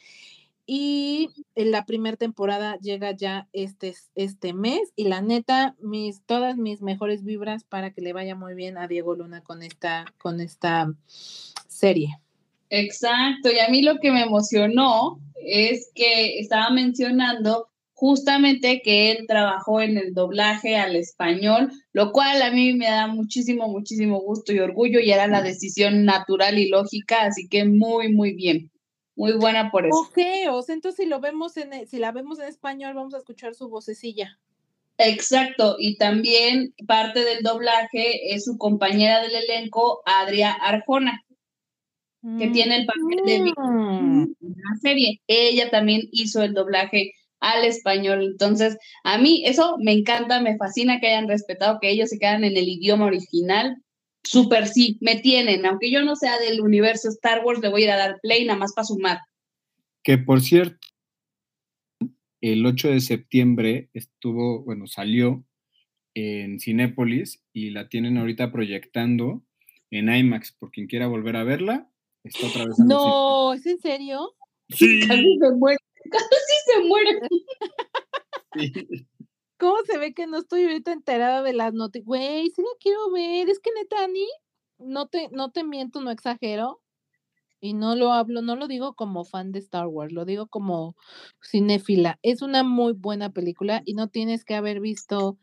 Y en la primera temporada llega ya este, este mes. Y la neta, mis, todas mis mejores vibras para que le vaya muy bien a Diego Luna con esta, con esta serie. Exacto, y a mí lo que me emocionó es que estaba mencionando justamente que él trabajó en el doblaje al español, lo cual a mí me da muchísimo, muchísimo gusto y orgullo y era la decisión natural y lógica, así que muy, muy bien. Muy buena por eso. Ok, o sea, entonces si lo vemos en, e, si la vemos en español, vamos a escuchar su vocecilla. Exacto, y también parte del doblaje es su compañera del elenco, Adria Arjona, que tiene el papel de Mm. en la serie. Ella también hizo el doblaje al español. Entonces, a mí eso me encanta, me fascina que hayan respetado que ellos se quedan en el idioma original. Súper sí, me tienen. Aunque yo no sea del universo Star Wars, le voy a ir a dar play nada más para sumar. Que por cierto, el 8 de septiembre estuvo, bueno, salió en Cinépolis y la tienen ahorita proyectando en IMAX. Por quien quiera volver a verla, está otra vez en No, ¿es en serio? Casi muere. Casi se muere. Sí. ¿Cómo se ve que no estoy ahorita enterada de las noticias? Güey, sí la quiero ver. Es que neta, Ani, no te, no te miento, no exagero. Y no lo hablo, no lo digo como fan de Star Wars, lo digo como cinéfila. Es una muy buena película y no tienes que haber visto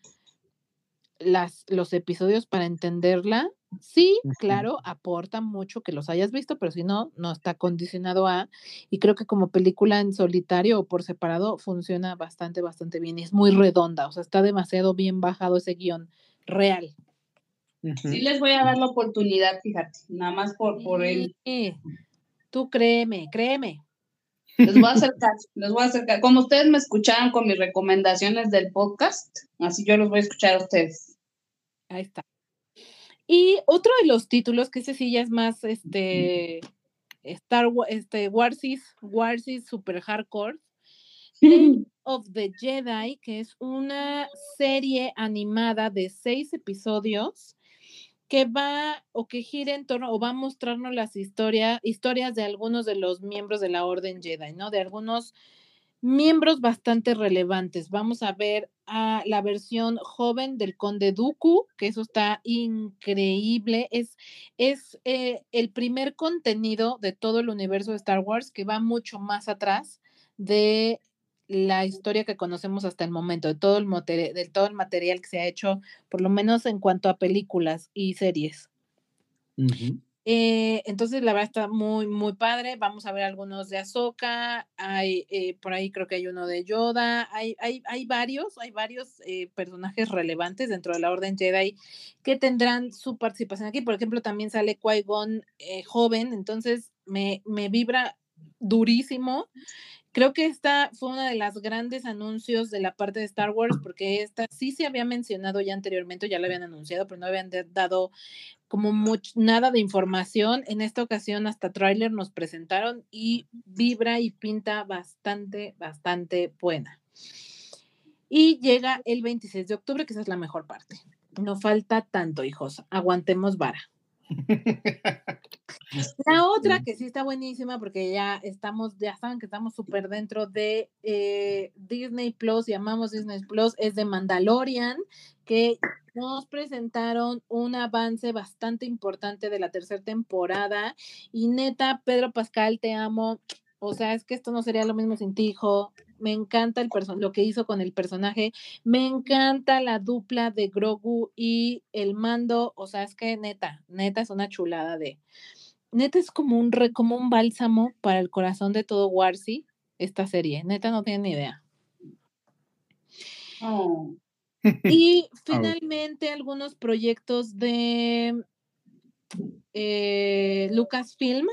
las, los episodios para entenderla. Sí, claro, aporta mucho que los hayas visto, pero si no, no está condicionado a. Y creo que como película en solitario o por separado funciona bastante, bastante bien. Y es muy redonda, o sea, está demasiado bien bajado ese guion real. Sí les voy a dar la oportunidad, fíjate, nada más por, por el... Sí, Tú créeme, créeme. Les voy a hacer caso, les voy a hacer caso. Como ustedes me escucharon con mis recomendaciones del podcast, así yo los voy a escuchar a ustedes. Ahí está. Y otro de los títulos, que ese sí ya es más este Star Wars, este Warsis, Warsis Super Hardcore, of the Jedi, que es una serie animada de seis episodios que va o que gira en torno o va a mostrarnos las historias, historias de algunos de los miembros de la Orden Jedi, ¿no? De algunos miembros bastante relevantes. Vamos a ver a la versión joven del Conde Dooku, que eso está increíble. Es, es eh, el primer contenido de todo el universo de Star Wars que va mucho más atrás de la historia que conocemos hasta el momento, de todo el, de todo el material que se ha hecho, por lo menos en cuanto a películas y series. Eh, entonces, la verdad está muy, muy padre. Vamos a ver algunos de Ahsoka. Hay, eh, por ahí creo que hay uno de Yoda. Hay, hay, hay varios, hay varios eh, personajes relevantes dentro de la Orden Jedi que tendrán su participación aquí. Por ejemplo, también sale Qui-Gon joven. Entonces, me, me vibra durísimo. Creo que esta fue una de las grandes anuncios de la parte de Star Wars, porque esta sí se había mencionado ya anteriormente, ya la habían anunciado, pero no habían dado como nada de información. En esta ocasión hasta tráiler nos presentaron y vibra y pinta bastante, bastante buena. Y llega el 26 de octubre, que esa es la mejor parte. No falta tanto, hijos. Aguantemos vara. La otra que sí está buenísima, porque ya estamos, ya saben que estamos súper dentro de eh, Disney Plus, llamamos Disney Plus, es de Mandalorian, que nos presentaron un avance bastante importante de la tercera temporada. Y neta, Pedro Pascal, te amo. O sea, es que esto no sería lo mismo sin ti, hijo. Me encanta el lo que hizo con el personaje. Me encanta la dupla de Grogu y el mando. O sea, es que neta, neta es una chulada de. Neta es como un re- como un bálsamo para el corazón de todo Warsi, esta serie. Neta no tienen ni idea. Oh, Y ver. finalmente algunos proyectos de eh, Lucasfilm.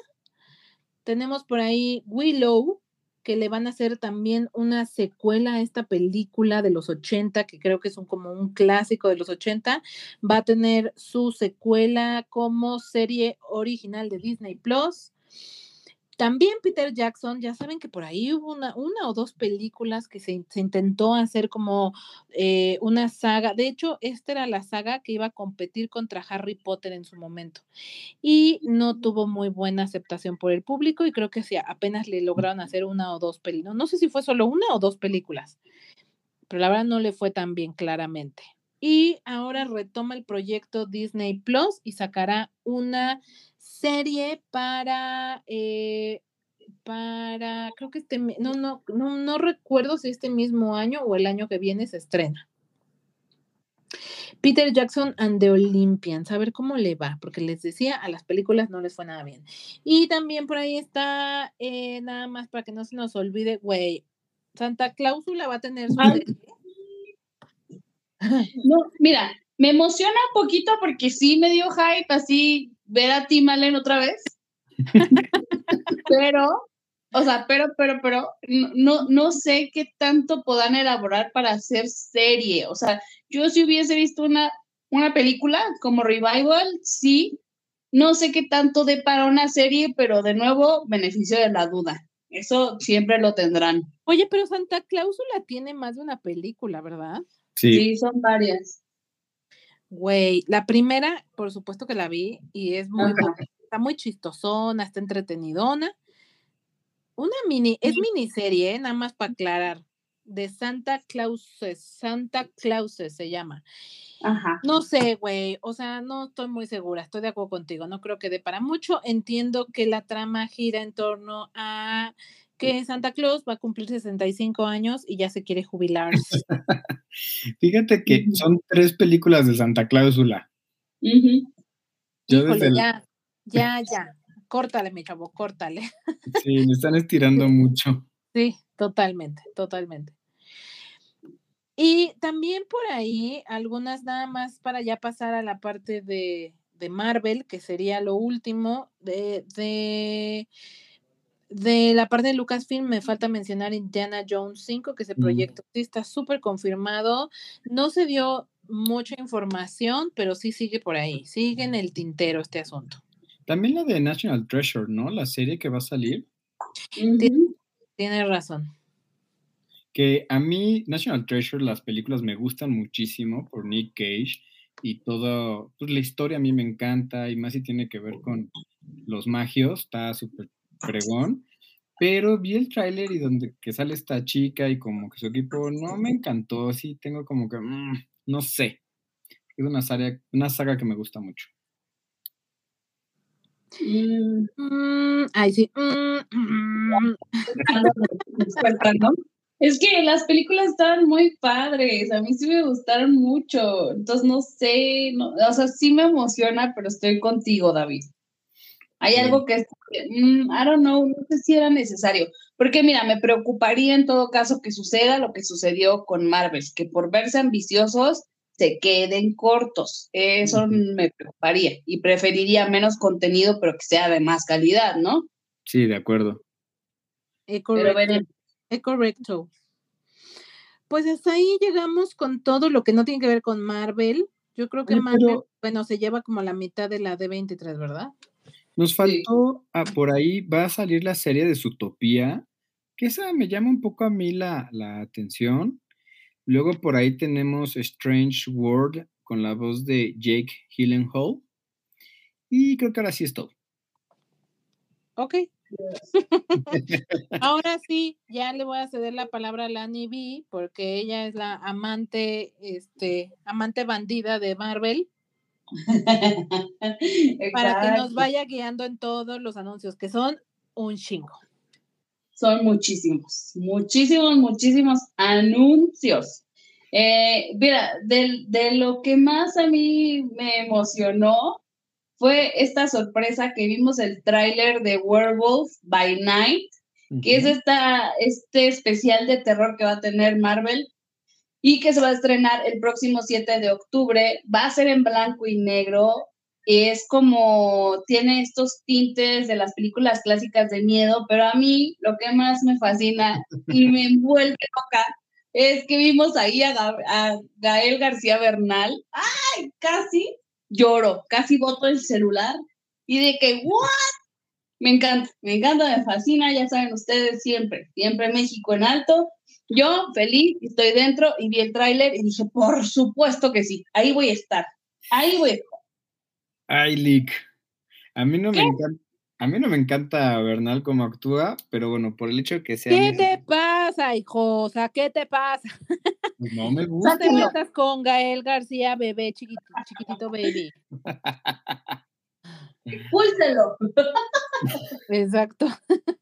Tenemos por ahí Willow, que le van a hacer también una secuela a esta película de los 80, que creo que es un, como un clásico de los 80. Va a tener su secuela como serie original de Disney Plus. También Peter Jackson, ya saben que por ahí hubo una, una o dos películas que se, se intentó hacer como eh, una saga. De hecho, esta era la saga que iba a competir contra Harry Potter en su momento. Y no tuvo muy buena aceptación por el público y creo que sí, apenas le lograron hacer una o dos películas. No sé si fue solo una o dos películas, pero la verdad no le fue tan bien claramente. Y ahora retoma el proyecto Disney Plus y sacará una serie para, eh, para, creo que este, no, no, no, no recuerdo si este mismo año o el año que viene se estrena. Peter Jackson and the Olympians, a ver cómo le va, porque les decía, a las películas no les fue nada bien. Y también por ahí está, eh, nada más para que no se nos olvide, güey, Santa Cláusula va a tener su Ay. serie. No, mira, me emociona un poquito porque sí me dio hype así ver a Tim Allen otra vez. pero, o sea, pero, pero, pero, no, no, sé qué tanto puedan elaborar para hacer serie. O sea, yo si hubiese visto una, una película como Revival, sí. No sé qué tanto de para una serie, pero de nuevo, beneficio de la duda. Eso siempre lo tendrán. Oye, pero Santa Cláusula tiene más de una película, ¿verdad? Sí, Sí, son varias. Güey, la primera, por supuesto que la vi y es muy está muy chistosona, está entretenidona. Una mini, es miniserie, ¿eh? nada más para aclarar, de Santa Clauses, Santa Clauses se llama. Ajá. No sé, güey, o sea, no estoy muy segura, estoy de acuerdo contigo, no creo que dé para mucho. Entiendo que la trama gira en torno a que Santa Claus va a cumplir 65 años y ya se quiere jubilar. fíjate que son tres películas de Santa Cláusula. Ujú. Yo Híjole, desde el- ya, ya, ya. Córtale, mi chavo, córtale. Sí, me están estirando mucho. Sí, totalmente, totalmente. Y también por ahí, algunas nada más para ya pasar a la parte de, de Marvel, que sería lo último, de, de, de la parte de Lucasfilm, me falta mencionar Indiana Jones 5, que ese Mm. proyecto sí está súper confirmado. No se dio mucha información, pero sí sigue por ahí, sigue en el tintero este asunto. También la de National Treasure, ¿no? La serie que va a salir. Ujú. Tienes razón. Que a mí, National Treasure, las películas me gustan muchísimo por Nick Cage y todo, pues la historia a mí me encanta y más si tiene que ver con los magios, está súper fregón. Pero vi el tráiler y donde que sale esta chica y como que su equipo no me encantó, sí tengo como que, mm, no sé. Es una saga, una saga que me gusta mucho. Mm, Mm, ay, sí. mm, mm. despertando. Es que las películas estaban muy padres, a mí sí me gustaron mucho, entonces no sé, no, o sea, sí me emociona, pero estoy contigo, David. Hay Sí. algo que es, mm, I don't know, no sé si era necesario, porque mira, me preocuparía en todo caso que suceda lo que sucedió con Marvel, que por verse ambiciosos se queden cortos, eso me preocuparía y preferiría menos contenido, pero que sea de más calidad, ¿no? Sí, de acuerdo. Es Pero correcto. veremos. Es correcto. Pues hasta ahí llegamos con todo lo que no tiene que ver con Marvel. Yo creo que Marvel, pero bueno, se lleva como la mitad de la D23, ¿verdad? Nos Sí. faltó, ah, por ahí va a salir la serie de Zootopia, que esa me llama un poco a mí la, la atención. Luego por ahí tenemos Strange World con la voz de Jake Gyllenhaal. Y creo que ahora sí es todo. Ok. Ahora sí, ya le voy a ceder la palabra a Lani B, porque ella es la amante, este, amante bandida de Marvel, para que nos vaya guiando en todos los anuncios, que son un chingo. Son muchísimos, muchísimos, muchísimos anuncios. Eh, mira, del- de, lo que más a mí me emocionó fue esta sorpresa que vimos el tráiler de Werewolf by Night, que es esta, este especial de terror que va a tener Marvel y que se va a estrenar el próximo 7 de octubre. Va a ser en blanco y negro. Es como, tiene estos tintes de las películas clásicas de miedo, pero a mí lo que más me fascina y me envuelve loca es que vimos ahí a, Ga- a Gael García Bernal. ¡Ay! Casi lloro, casi boto el celular y de que, ¿what? Me encanta, me encanta, me fascina, ya saben ustedes, siempre, siempre México en alto. Yo feliz, estoy dentro y vi el tráiler y dije, por supuesto que sí, ahí voy a estar, ahí voy a estar. Ay, Lick. A mí no me encanta. A mí no me encanta Bernal como actúa, pero bueno, por el hecho de que sea. ¿Qué te pasa, hijo? O sea, ¿qué te pasa? pues no me No gusta. te metas con Gael García, bebé chiquito, chiquitito baby. Púlselo. Exacto.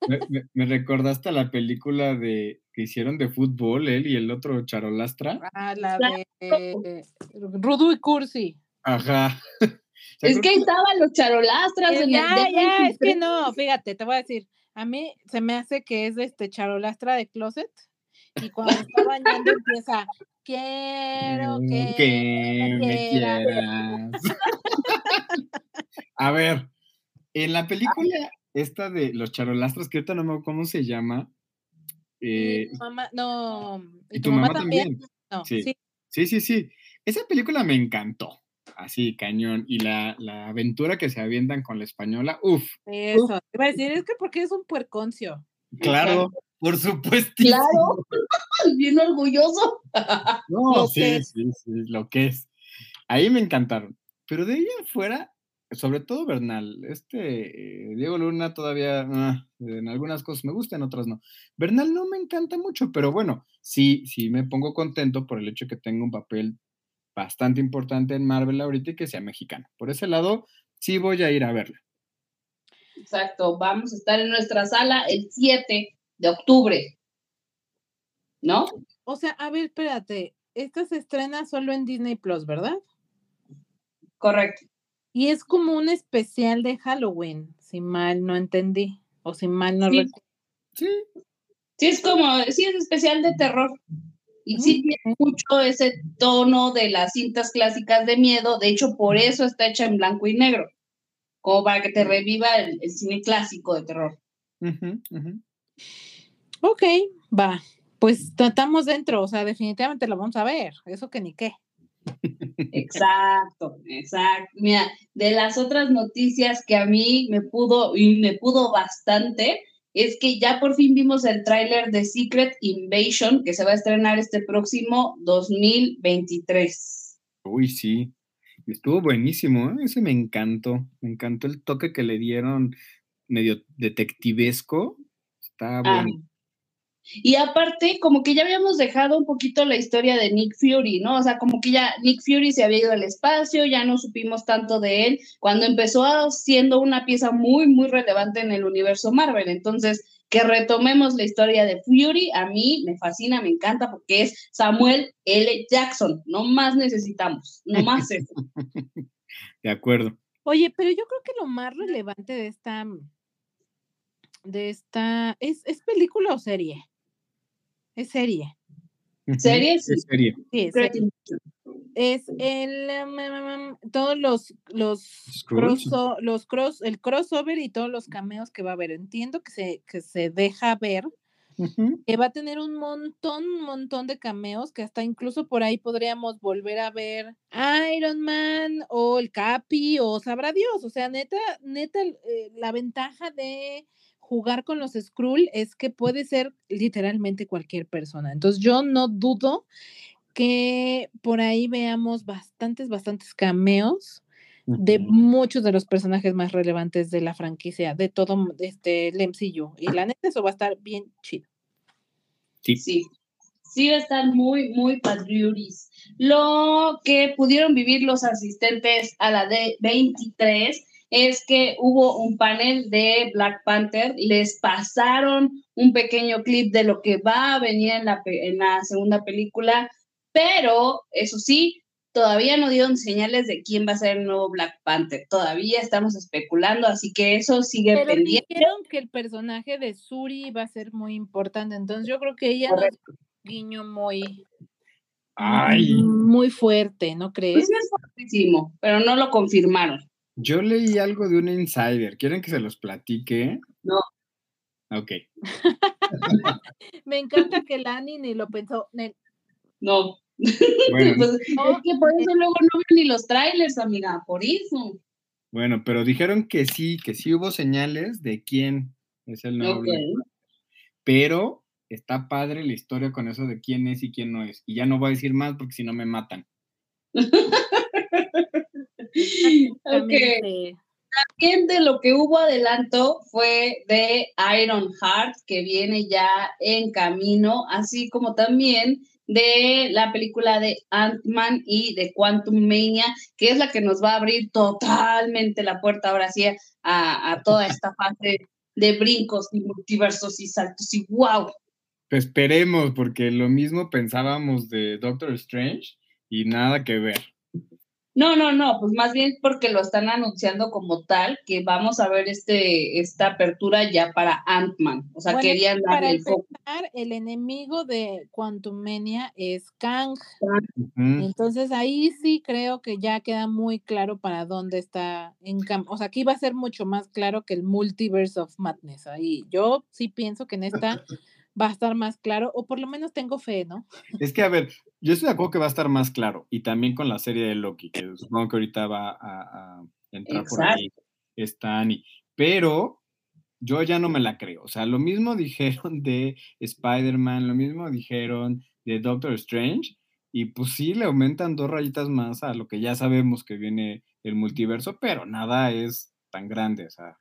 Me, me- me recordaste a la película de que hicieron de fútbol, él y el otro Charolastra. Ah, la de eh, Rudo y Cursi. Ajá. O sea, Es que ahí estaban los charolastras en Ya, el ya, es que D23. no, fíjate, te voy a decir, a mí se me hace que es este charolastra de closet y cuando está bañando empieza, quiero que, que me me quieras". A ver, en la película esta de los charolastros, que ahorita no me acuerdo cómo se llama. Y eh, tu mamá, no, y tu mamá también. No, Sí. sí. Sí, sí, sí. Esa película me encantó. Así, cañón. Y la, la aventura que se avientan con la española, uff, Eso, te iba a decir, es que porque es un puerconcio. claro, por supuesto. Claro, bien orgulloso. No, sí, sí, sí, lo que es. Ahí me encantaron. Pero de ahí afuera, sobre todo Bernal, este eh, Diego Luna todavía, ah, en algunas cosas me gusta, en otras no. Bernal no me encanta mucho, pero bueno, sí, sí me pongo contento por el hecho que tenga un papel bastante importante en Marvel ahorita y que sea mexicano. Por ese lado, sí voy a ir a verla. Exacto, vamos a estar en nuestra sala el 7 de octubre. ¿No? O sea, a ver, espérate, esta se estrena solo en Disney Plus, ¿verdad? Correcto. Y es como un especial de Halloween, si mal no entendí, o si mal no Sí. recuerdo. Sí, Sí, es como, sí, es especial de terror. Y sí tiene mucho ese tono de las cintas clásicas de miedo. De hecho, por eso está hecha en blanco y negro. Como para que te reviva el, el cine clásico de terror. ujú, ujú. Ok, va. Pues tratamos dentro, o sea, definitivamente lo vamos a ver, eso que ni qué. Exacto, exacto. Mira, de las otras noticias que a mí me pudo, y me pudo bastante, es que ya por fin vimos el tráiler de Secret Invasion, que se va a estrenar este próximo 2023. Uy, sí. Estuvo buenísimo, ¿eh? Ese me encantó. Me encantó el toque que le dieron medio detectivesco. Está Ah, bueno. Y aparte, como que ya habíamos dejado un poquito la historia de Nick Fury, ¿no? O sea, como que ya Nick Fury se había ido al espacio, ya no supimos tanto de él, cuando empezó a- siendo una pieza muy, muy relevante en el universo Marvel. Entonces, que retomemos la historia de Fury, a mí me fascina, me encanta, porque es Samuel L. Jackson. No más necesitamos, no más eso. De acuerdo. Oye, pero yo creo que lo más relevante de esta, de esta, ¿es, es película o serie? Es serie. ¿Serie? es Sí. serie. Sí, es serie. Es el um, um, um, todos los los crosso- los cross el crossover y todos los cameos que va a haber. Entiendo que se que se deja ver Ujú. que va a tener un montón, un montón de cameos que hasta incluso por ahí podríamos volver a ver Iron Man o el Capi o sabrá Dios. O sea, neta, neta, eh, la ventaja de jugar con los Skrull es que puede ser literalmente cualquier persona. Entonces yo no dudo que por ahí veamos bastantes, bastantes cameos de muchos de los personajes más relevantes de la franquicia, de todo este, el MCU. Y la neta, eso va a estar bien chido. Sí. Sí, sí va a estar muy, muy patriotis. Lo que pudieron vivir los asistentes a la D23 es que hubo un panel de Black Panther, les pasaron un pequeño clip de lo que va a venir en la, en la segunda película, pero eso sí, todavía no dieron señales de quién va a ser el nuevo Black Panther. Todavía estamos especulando, así que eso sigue Pero pendiente. dijeron que el personaje de Suri va a ser muy importante, entonces yo creo que ella nos Correcto. un guiño muy, Ay, muy fuerte, ¿no Pues crees? sí es fuertísimo, pero no lo confirmaron. Yo leí algo de un insider. ¿Quieren que se los platique? No. Ok. Me encanta que Lani ni lo pensó. Nel. No. Bueno, Pues, es que por eso luego no veo ni los trailers, amiga, por eso. Bueno, pero dijeron que sí, que sí hubo señales de quién es el nuevo. Pero está padre la historia con eso de quién es y quién no es. Y ya no voy a decir más porque si no me matan. Ok. Exactamente. También de lo que hubo adelanto fue de Ironheart, que viene ya en camino, así como también de la película de Ant-Man y de Quantum Mania, que es la que nos va a abrir totalmente la puerta ahora sí a, a toda esta fase de brincos y multiversos y saltos y wow. Pues esperemos, porque lo mismo pensábamos de Doctor Strange y nada que ver. No, no, no, pues más bien porque lo están anunciando como tal, que vamos a ver este, esta apertura ya para Ant-Man. O sea, Bueno, querían darle el foco. el enemigo de Quantumania es Kang. Entonces ahí sí creo que ya queda muy claro para dónde está en O sea, aquí va a ser mucho más claro que el Multiverse of Madness. Ahí yo sí pienso que en esta va a estar más claro, o por lo menos tengo fe, ¿no? Es que, a ver, yo estoy de acuerdo que va a estar más claro. Y también con la serie de Loki, que supongo que ahorita va a, a entrar por ahí. Está Annie. Pero yo ya no me la creo. O sea, lo mismo dijeron de Spider-Man, lo mismo dijeron de Doctor Strange. Y pues sí, le aumentan dos rayitas más a lo que ya sabemos que viene el multiverso, pero nada es tan grande. O sea,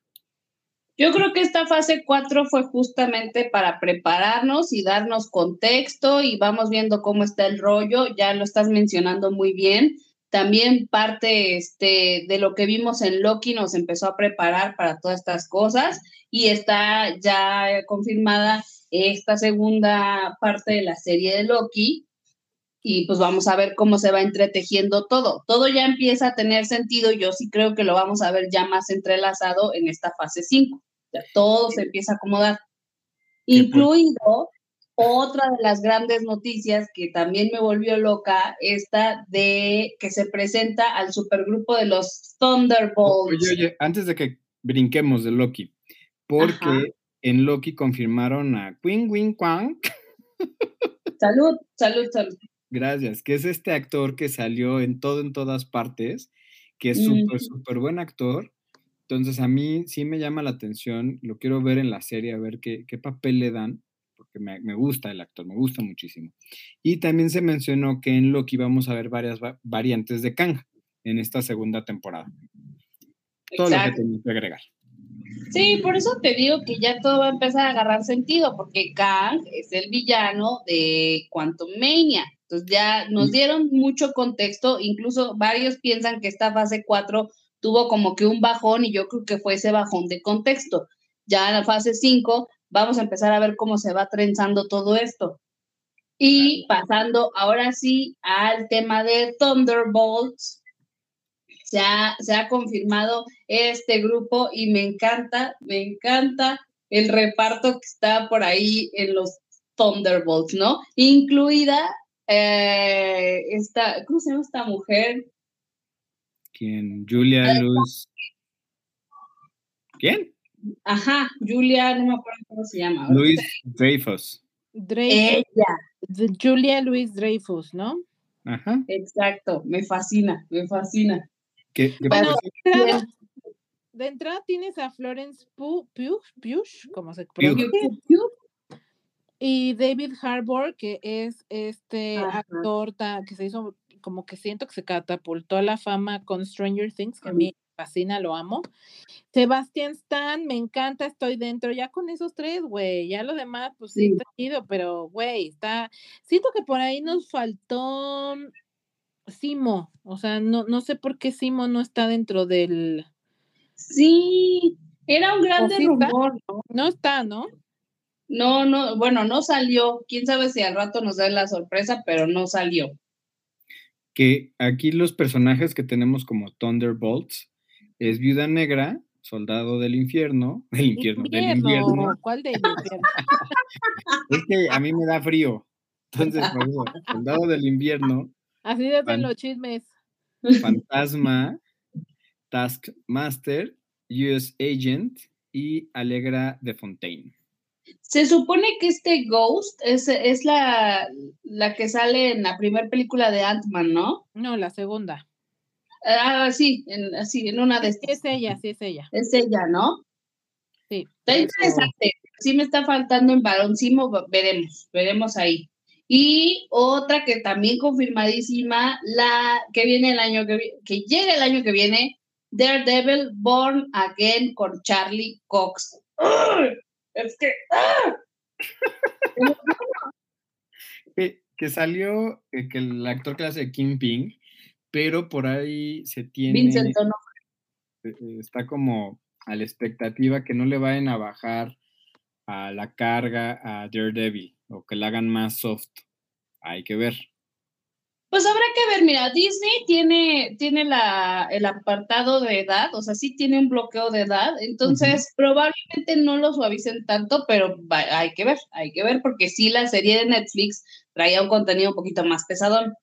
Yo creo que esta fase 4 fue justamente para prepararnos y darnos contexto y vamos viendo cómo está el rollo, ya lo estás mencionando muy bien. También parte este, de lo que vimos en Loki nos empezó a preparar para todas estas cosas y está ya confirmada esta segunda parte de la serie de Loki y pues vamos a ver cómo se va entretejiendo todo. Todo ya empieza a tener sentido, yo sí creo que lo vamos a ver ya más entrelazado en esta fase 5. Todo se empieza a acomodar. Incluido otra de las grandes noticias que también me volvió loca, esta de que se presenta al supergrupo de los Thunderbolts. Oye, oye, antes de que brinquemos de Loki, porque Ajá. en Loki confirmaron a Queen Wing Quang, Salud, salud, salud. gracias, que es este actor que salió en todo, en todas partes, que es súper, súper buen actor. Entonces a mí sí me llama la atención, lo quiero ver en la serie, a ver qué, qué papel le dan, porque me, me gusta el actor, me gusta muchísimo. Y también se mencionó que en Loki vamos a ver varias va- variantes de Kang en esta segunda temporada. Todo lo que Exacto. tenía que agregar. Sí, por eso te digo que ya todo va a empezar a agarrar sentido, porque Kang es el villano de Quantum Mania. Entonces ya nos dieron mucho contexto, incluso varios piensan que esta fase 4 tuvo como que un bajón y yo creo que fue ese bajón de contexto. Ya en la fase 5 vamos a empezar a ver cómo se va trenzando todo esto. Y pasando ahora sí al tema de Thunderbolts, se ha, se ha confirmado este grupo y me encanta, me encanta el reparto que está por ahí en los Thunderbolts, ¿no? Incluida eh, esta, ¿cómo se llama esta mujer? ¿Quién? Julia Luz. ¿Quién? Ajá, Julia, no me acuerdo cómo se llama. ahorita. Luis Dreyfus. Dreyfus, Ella, Julia Louis Dreyfus, ¿no? Ajá. exacto, me fascina, me fascina. Bueno, por de entrada, de entrada tienes a Florence Pugh, Pugh, Pugh, como se pronuncia, y David Harbour, que es este Ajá. actor ta- que se hizo, como que siento que se catapultó a la fama con Stranger Things, que a mí me fascina, lo amo. Sebastian Stan, me encanta, estoy dentro, ya con esos tres, güey, ya lo demás, pues sí, está chido, pero, güey, está, siento que por ahí nos faltó Simo, o sea, no, no sé por qué Simo no está dentro del, Sí, era un grande sí rumor, ¿no? no está, ¿no? No, no, bueno, no salió. Quién sabe si al rato nos dan la sorpresa, pero no salió. Que aquí los personajes que tenemos como Thunderbolts es Viuda Negra, Soldado del Infierno, del infierno, del Invierno, invierno. ¿cuál de invierno? Es que a mí me da frío. Entonces, por eso, Soldado del Invierno, Así de Fan- los chismes. Fantasma, Taskmaster, US Agent y Alegra de Fontaine. Se supone que este Ghost es, es la, la que sale en la primera película de Ant-Man, ¿no? No, la segunda. Ah, sí, en, así, en una de Sí, estas. es ella, sí es ella. Es ella, ¿no? Sí. Está interesante. Sí me está faltando en varoncimo, va- veremos, veremos ahí. Y otra que también confirmadísima, la que viene el año que viene, que llega el año que viene, Daredevil Born Again con Charlie Cox. ¡Ugh! Es que ¡ah! Que, que salió, eh, que el actor que hace de Kingpin, pero por ahí se tiene, Vincent eh, eh, está como a la expectativa que no le vayan a bajar a la carga a Daredevil o que la hagan más soft. Hay que ver. Pues habrá que ver, mira, Disney tiene, tiene la, el apartado de edad, o sea, sí tiene un bloqueo de edad, entonces probablemente no lo suavicen tanto, pero va- hay que ver, hay que ver, porque sí la serie de Netflix traía un contenido un poquito más pesadón.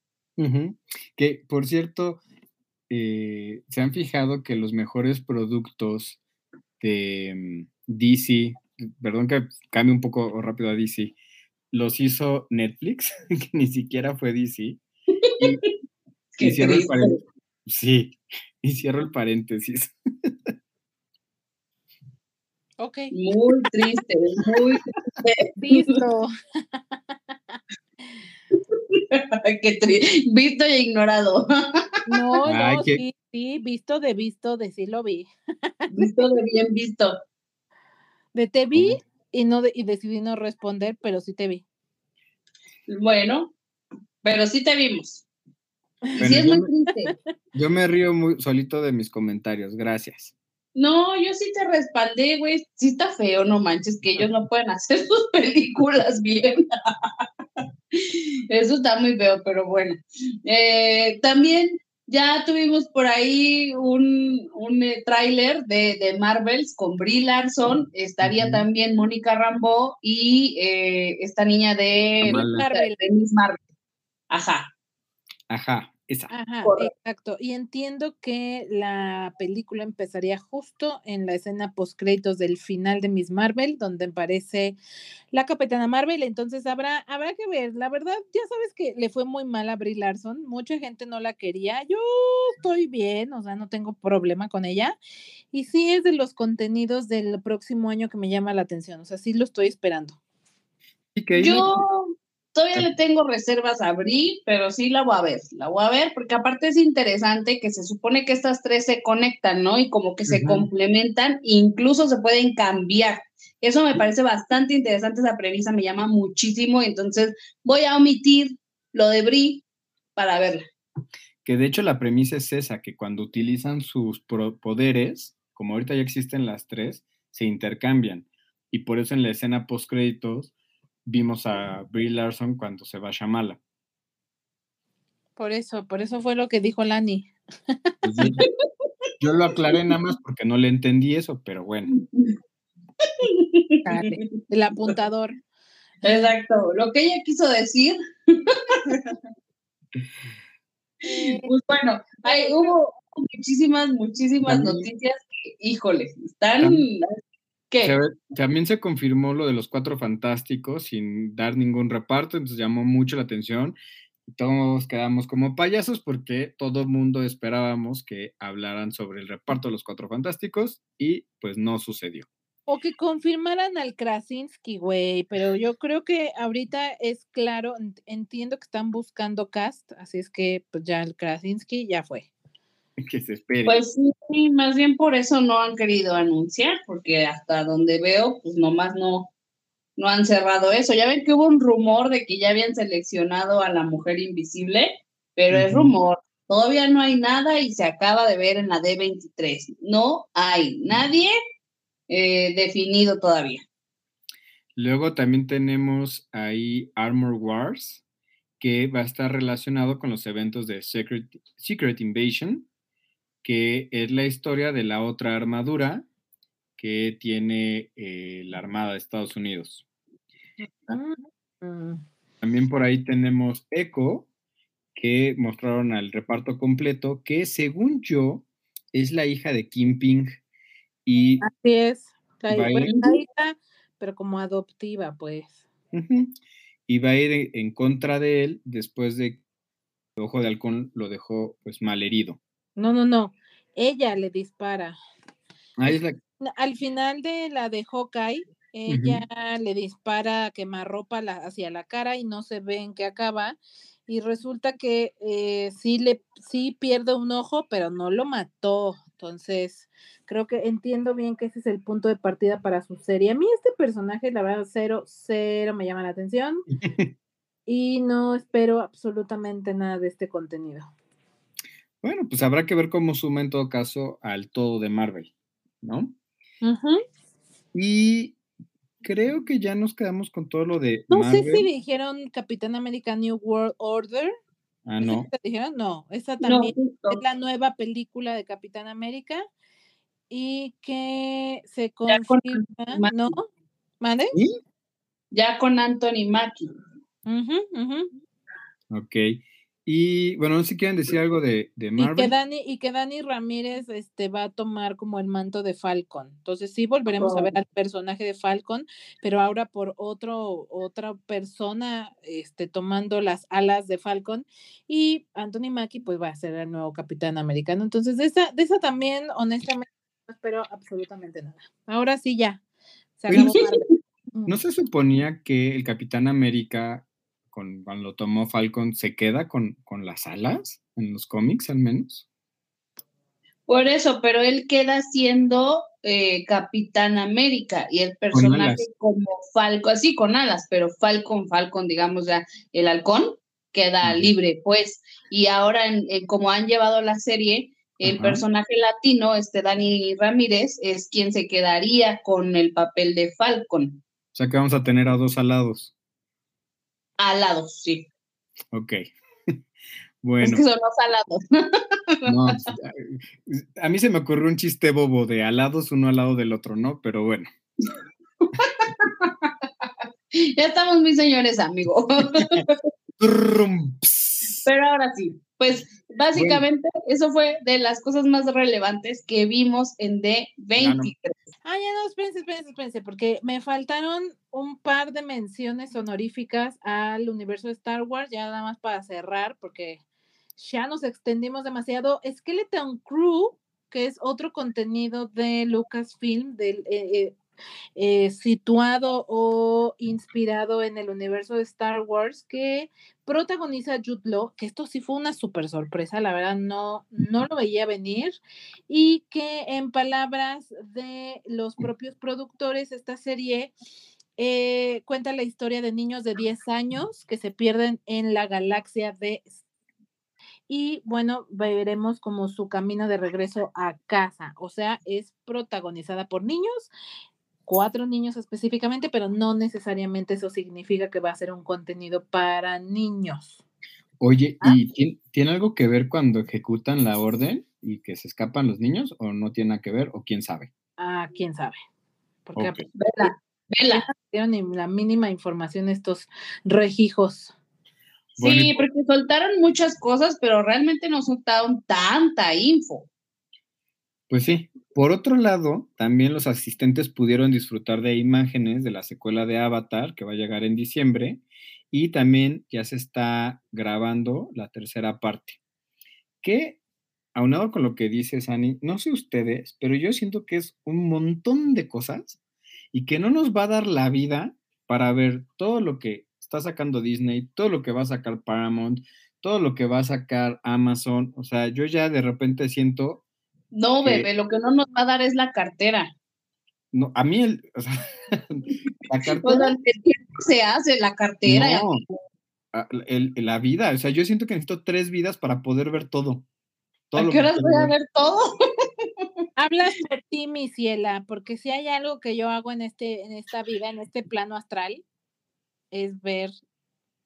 Que, por cierto, eh, se han fijado que los mejores productos de mm, DC, perdón que cambie un poco rápido a DC, los hizo Netflix, que ni siquiera fue DC. Y, y cierro el triste. paréntesis. Sí, y cierro el paréntesis. Ok, Muy triste, muy triste. visto. Qué tri- Visto e ignorado. No, Ay, no, qué- sí, sí, visto de visto, de sí lo vi. Visto de bien visto. De te vi y no de- y decidí no responder, pero sí te vi. Bueno, pero sí te vimos. Y Bueno, sí es yo muy me- triste. Yo me río muy solito de mis comentarios, gracias. No, yo sí te respaldé, güey. Sí está feo, no manches, que ellos no pueden hacer sus películas bien. Eso está muy feo, pero bueno. Eh, también ya tuvimos por ahí un, un eh, tráiler de, de Marvels con Brie Larson. Estaría también Mónica Rambeau y eh, esta niña de. Marvel. de Miss Marvel. Ajá. Ajá, esa. Ajá, Correcto. exacto. Y entiendo que la película empezaría justo en la escena post-créditos del final de Miss Marvel, donde aparece la Capitana Marvel. Entonces habrá, habrá que ver. La verdad, ya sabes que le fue muy mal a Brie Larson. Mucha gente no la quería. Yo estoy bien, o sea, no tengo problema con ella. Y sí es de los contenidos del próximo año que me llama la atención. O sea, sí lo estoy esperando. Sí, que Yo todavía le tengo reservas a Brie, pero sí la voy a ver, la voy a ver porque aparte es interesante que se supone que estas tres se conectan, ¿no? Y como que se Ujú. complementan, incluso se pueden cambiar. Eso me parece bastante interesante, esa premisa me llama muchísimo, entonces voy a omitir lo de Brie para verla. Que de hecho la premisa es esa, que cuando utilizan sus poderes, como ahorita ya existen las tres, se intercambian. Y por eso en la escena post créditos vimos a Brie Larson cuando se va a Shamala. Por eso, por eso fue lo que dijo Lani. Pues yo, yo lo aclaré nada más porque no le entendí eso, pero bueno. Dale, el apuntador. Exacto, lo que ella quiso decir, Eh, pues bueno, hay, hubo muchísimas, muchísimas noticias que, híjole, están... También- ¿Qué? Se también se confirmó lo de los cuatro fantásticos sin dar ningún reparto, entonces llamó mucho la atención. Y todos quedamos como payasos porque todo el mundo esperábamos que hablaran sobre el reparto de los cuatro fantásticos y pues no sucedió. O que confirmaran al Krasinski, güey, pero yo creo que ahorita es claro, ent- entiendo que están buscando cast, así es que pues ya el Krasinski ya fue. Que se espere. Pues sí, más bien por eso no han querido anunciar, porque hasta donde veo, pues nomás no, no han cerrado eso. Ya ven que hubo un rumor de que ya habían seleccionado a la mujer invisible, pero es rumor. Todavía no hay nada y se acaba de ver en la D23. No hay nadie eh, definido todavía. Luego también tenemos ahí Armor Wars, que va a estar relacionado con los eventos de Secret, Secret Invasion, que es la historia de la otra armadura que tiene eh, la Armada de Estados Unidos. Mm, También por ahí tenemos Echo, que mostraron al reparto completo, que según yo es la hija de Kim Ping y, Así es. la- bueno, hija, pero como adoptiva, pues. y va a ir en- en contra de él después de que Ojo de Halcón lo dejó pues mal herido. No, no, no. Ella le dispara. Ahí es la... No, Al final de la de Hawkeye, ella le dispara quemarropa la- hacia la cara y no se ve en qué acaba. Y resulta que eh, sí le sí pierde un ojo, pero no lo mató. Entonces, creo que entiendo bien que ese es el punto de partida para su serie. A mí este personaje, la verdad, cero, cero me llama la atención. y no espero absolutamente nada de este contenido. Bueno, pues habrá que ver cómo suma en todo caso al todo de Marvel, ¿no? Y creo que ya nos quedamos con todo lo de No Marvel. sé si dijeron Capitán América New World Order. Ah, ¿Esa no. dijeron? No, esa No, también justo. es la nueva película de Capitán América y que se con confirma. ¿no? ¿Mande? ¿Sí? Ya con Anthony Mackie. Ujú. Ok. Y bueno, no sé si quieren decir algo de, de Y que Marvel. Dani, y que Dani Ramírez este, va a tomar como el manto de Falcon. Entonces sí volveremos a ver Oh. al personaje de Falcon, pero ahora por otro, otra persona este, tomando las alas de Falcon. Y Anthony Mackie pues va a ser el nuevo capitán americano. Entonces de esa, de esa también, honestamente, no espero absolutamente nada. Ahora sí ya. Se Oye, acabó ¿no Marvel. ¿No se suponía que el Capitán América, con, cuando lo tomó Falcon, se queda con, con las alas en los cómics al menos? Por eso, pero él queda siendo eh, Capitán América y el personaje como Falcon, así con alas, pero Falcon, Falcon, digamos ya, el halcón queda libre, pues. Y ahora, en, en como han llevado la serie, el personaje latino, este Dani Ramírez, es quien se quedaría con el papel de Falcon. O sea que vamos a tener a dos alados. Alados, sí. Ok. Es Bueno, que son los alados. no, pues, a- a mí se me ocurrió un chiste bobo de alados uno al lado del otro, ¿no? Pero bueno. ya estamos muy señores, amigo. Pero ahora sí, pues básicamente eso fue de las cosas más relevantes que vimos en D23. Ah, ya no, espérense, espérense, espérense, porque me faltaron un par de menciones honoríficas al universo de Star Wars, ya nada más para cerrar, porque ya nos extendimos demasiado. Skeleton Crew, que es otro contenido de Lucasfilm, del, eh, eh, eh, situado o inspirado en el universo de Star Wars, que protagoniza Jude Law, que esto sí fue una súper sorpresa, la verdad no, no lo veía venir, y que en palabras de los propios productores, esta serie eh, cuenta la historia de niños de 10 años que se pierden en la galaxia de... Y bueno, veremos como su camino de regreso a casa, o sea, es protagonizada por niños cuatro niños específicamente, pero no necesariamente eso significa que va a ser un contenido para niños. Oye, Ah. ¿y tien- tiene algo que ver cuando ejecutan la orden y que se escapan los niños o no tiene nada que ver o quién sabe? Ah, quién sabe. Porque Ok. Vela, vela. no dieron ni la mínima información estos regijos. Bueno, Sí, porque soltaron muchas cosas, pero realmente no soltaron tanta info. Pues sí. Por otro lado, también los asistentes pudieron disfrutar de imágenes de la secuela de Avatar que va a llegar en diciembre y también ya se está grabando la tercera parte. Que, aunado con lo que dice Sani, no sé ustedes, pero yo siento que es un montón de cosas y que no nos va a dar la vida para ver todo lo que está sacando Disney, todo lo que va a sacar Paramount, todo lo que va a sacar Amazon. O sea, yo ya de repente siento No, bebé, lo que no nos va a dar es la cartera. No, a mí el, o sea, la O sea, cartera, se hace la cartera. no, el- la vida, o sea, yo siento que necesito tres vidas para poder ver todo. todo ¿A lo qué horas voy a ver. todo? Hablas por ti, mi ciela, porque si hay algo que yo hago en este, en esta vida, en este plano astral, es ver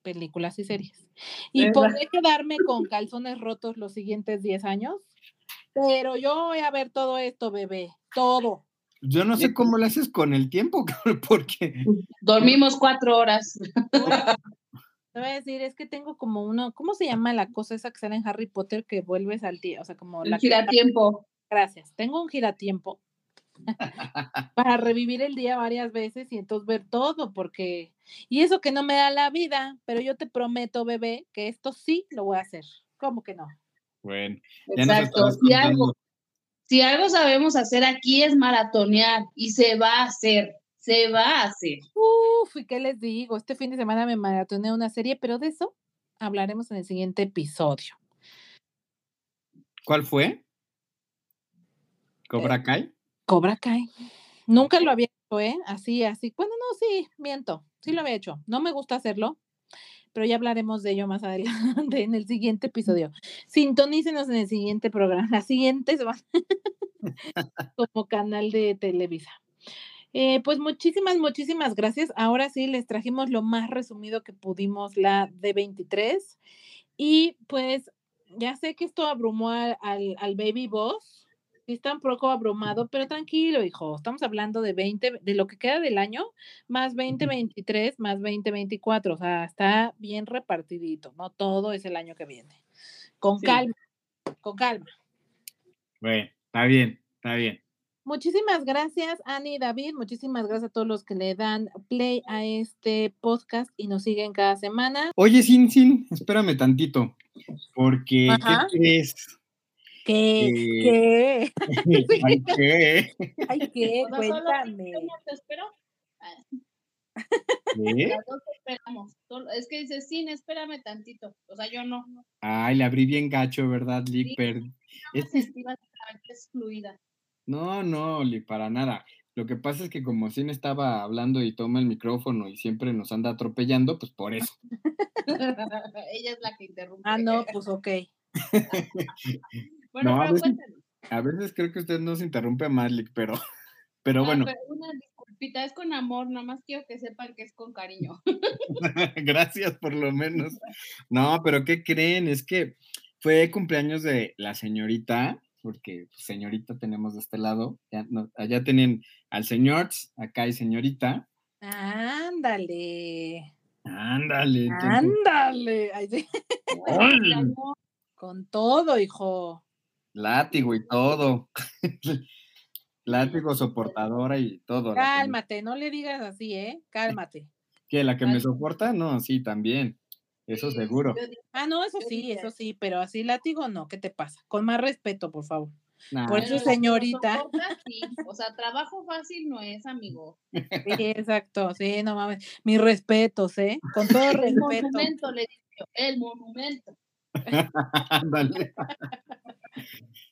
películas y series. Y podré quedarme con calzones rotos los siguientes 10 años, pero yo voy a ver todo esto, bebé, todo. Yo no sé cómo le haces con el tiempo, porque Dormimos cuatro horas. Te voy a decir, es que tengo como uno, ¿cómo se llama la cosa esa que sale en Harry Potter que vuelves al día? O sea, como la El que- giratiempo. Gracias. Tengo un giratiempo para revivir el día varias veces y entonces ver todo, porque. Y eso que no me da la vida, pero yo te prometo, bebé, que esto sí lo voy a hacer. ¿Cómo que no? Bueno, Exacto. Si algo, si algo sabemos hacer aquí es maratonear y se va a hacer, se va a hacer. Uf, ¿y qué les digo? Este fin de semana me maratoné una serie, pero de eso hablaremos en el siguiente episodio. ¿Cuál fue? Eh, ¿Cobra Kai? Cobra Kai. Nunca lo había hecho, ¿eh? Así, así. Bueno, no, sí, miento. Sí lo había hecho. No me gusta hacerlo, pero ya hablaremos de ello más adelante en el siguiente episodio. Sintonícenos en el siguiente programa. La siguiente se va como canal de Televisa. Eh, pues muchísimas, muchísimas gracias. Ahora sí les trajimos lo más resumido que pudimos la de 23. Y pues ya sé que esto abrumó al, al, al Baby Boss. Sí está un poco abrumado, pero tranquilo, hijo. Estamos hablando de 20, de lo que queda del año, más 2023, más 2024. O sea, está bien repartidito, no todo es el año que viene. Con Sí. calma, con calma. Bueno, está bien, está bien. Muchísimas gracias, Ani y David. Muchísimas gracias a todos los que le dan play a este podcast y nos siguen cada semana. Oye, Sin Sin, espérame tantito, porque Ajá. ¿qué crees? ¿Qué? Eh, ¿Qué? Ay, ¿qué? Ay, ¿qué? O sea, solo Cuéntame. no te espero. ¿Qué? Las dos te esperamos. Solo- Es que dices, sí, espérame tantito. O sea, yo no. no Ay, le abrí bien gacho, ¿verdad, Lick? Sí. Me Es excluida. No, no, Li, para nada. Lo que pasa es que como Sin estaba hablando y toma el micrófono y siempre nos anda atropellando, pues por eso. Ella es la que interrumpe. Ah, no, pues ok. Bueno, No, a pero veces- cuéntanos. A veces creo que usted nos interrumpe más, Lick, pero, pero bueno, pero una disculpita, es con amor, nada más quiero que sepan que es con cariño. gracias por lo menos. No, pero ¿qué creen? Es que fue cumpleaños de la señorita, porque pues, señorita tenemos de este lado, ya no- allá tienen al señor, acá hay señorita. Ándale. Ándale, entonces, Ándale. Con todo, hijo. Látigo y todo. látigo, soportadora y todo. me- Cálmate, no le digas así, ¿eh? Cálmate. ¿Qué? ¿La que me soporta? No, sí, también. Eso sí, seguro. digo, Ah, no, eso sí, eso sí, pero así látigo no, ¿qué te pasa? Con más respeto, por favor. Nah, Por eso, señorita. soporta, sí. O sea, trabajo fácil no es, amigo. Sí, exacto, sí, no mames. Mis respetos, ¿eh? Con todo El respeto. monumento, le digo, el monumento. Ándale.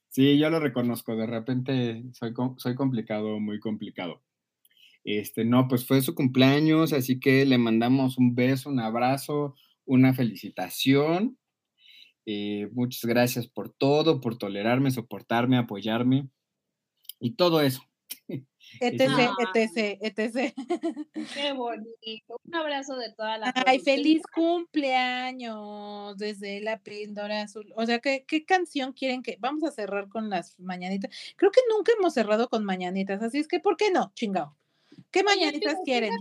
Sí, yo lo reconozco. De repente soy, soy complicado, muy complicado. Este, no, pues fue su cumpleaños, así que le mandamos un beso, un abrazo, una felicitación. Eh, muchas gracias por todo, por tolerarme, soportarme, apoyarme y todo eso. etc, Ah. etc, etc. Qué bonito. Un abrazo de toda la Ay, producción. feliz cumpleaños desde la píldora azul. O sea, ¿qué, ¿qué canción quieren que? Vamos a cerrar con las mañanitas. Creo que nunca hemos cerrado con mañanitas, así es que, ¿por qué no? Chingao. ¿Qué Oye, mañanitas pero quieren?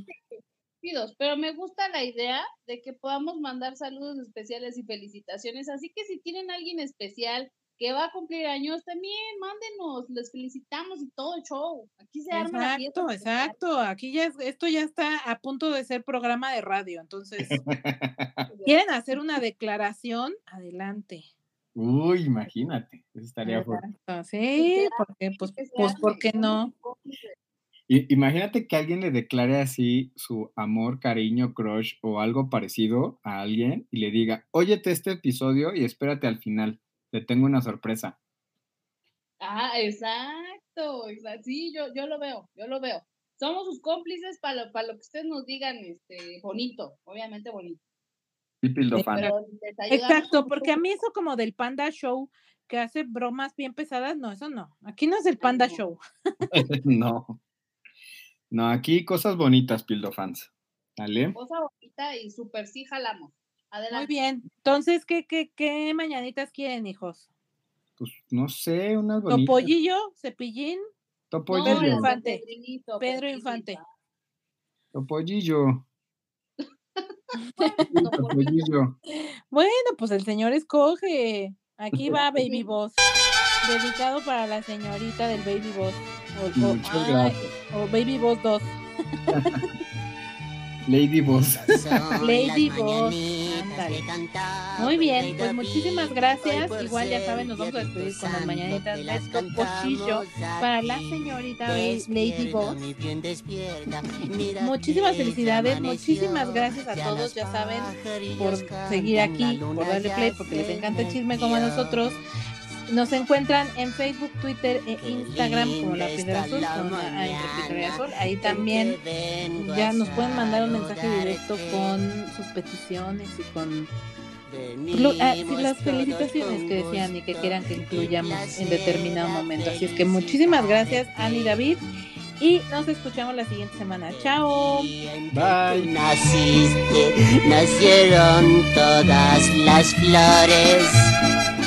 Pero me gusta la idea de que podamos mandar saludos especiales y felicitaciones. Así que si tienen alguien especial que va a cumplir años, también mándenos, les felicitamos y todo el show. Aquí se arma la fiesta. Exacto, exacto. Aquí ya es- esto ya está a punto de ser programa de radio. Entonces, ¿quieren hacer una declaración? Adelante. Uy, imagínate, eso estaría fuerte. Exacto, Sí, porque, pues, Que se pues, arme, ¿por qué no? Imagínate que alguien le declare así su amor, cariño, crush o algo parecido a alguien y le diga, óyete este episodio y espérate al final, te tengo una sorpresa. Ah, exacto, exacto. Sí, yo, yo lo veo, yo lo veo. Somos sus cómplices para lo, para lo que ustedes nos digan, este, bonito, obviamente bonito. Y Pildofan. Exacto, porque a mí eso como del Panda Show, que hace bromas bien pesadas, no, eso no. Aquí no es el Panda no. Show. no. No, aquí cosas bonitas, Pildofans. ¿Vale? Cosa bonita y súper sí jalamos. Muy bien. Entonces, ¿qué, qué, qué mañanitas quieren, hijos? Pues no sé, unas bonitas. Topollillo, cepillín, No, Topollillo. Pedro Infante. Pedro. Infante. Topollillo. Bueno, Topollillo. Bueno, pues el señor escoge. Aquí va Baby Boss. Dedicado para la señorita del Baby Boss. O, o- ay, Baby Boss 2. Lady Boss. Lady Boss. Sale. Muy bien, pues muchísimas gracias. Igual ya saben, nos vamos a despedir con las mañanitas de Topochillo para la señorita Lady Boss. Muchísimas felicidades, muchísimas gracias a todos, ya saben, por seguir aquí, por darle play, porque les encanta el chisme como a nosotros. Nos encuentran en Facebook, Twitter e Instagram como La Piedra Azul, la, Azul. Ahí también ya nos pueden mandar un mensaje directo con sus peticiones y con ah, las felicitaciones que decían y que quieran que incluyamos en determinado momento. Así es que muchísimas gracias, Ani David. Y nos escuchamos la siguiente semana. Chao. Bye. Naciste, nacieron todas las flores.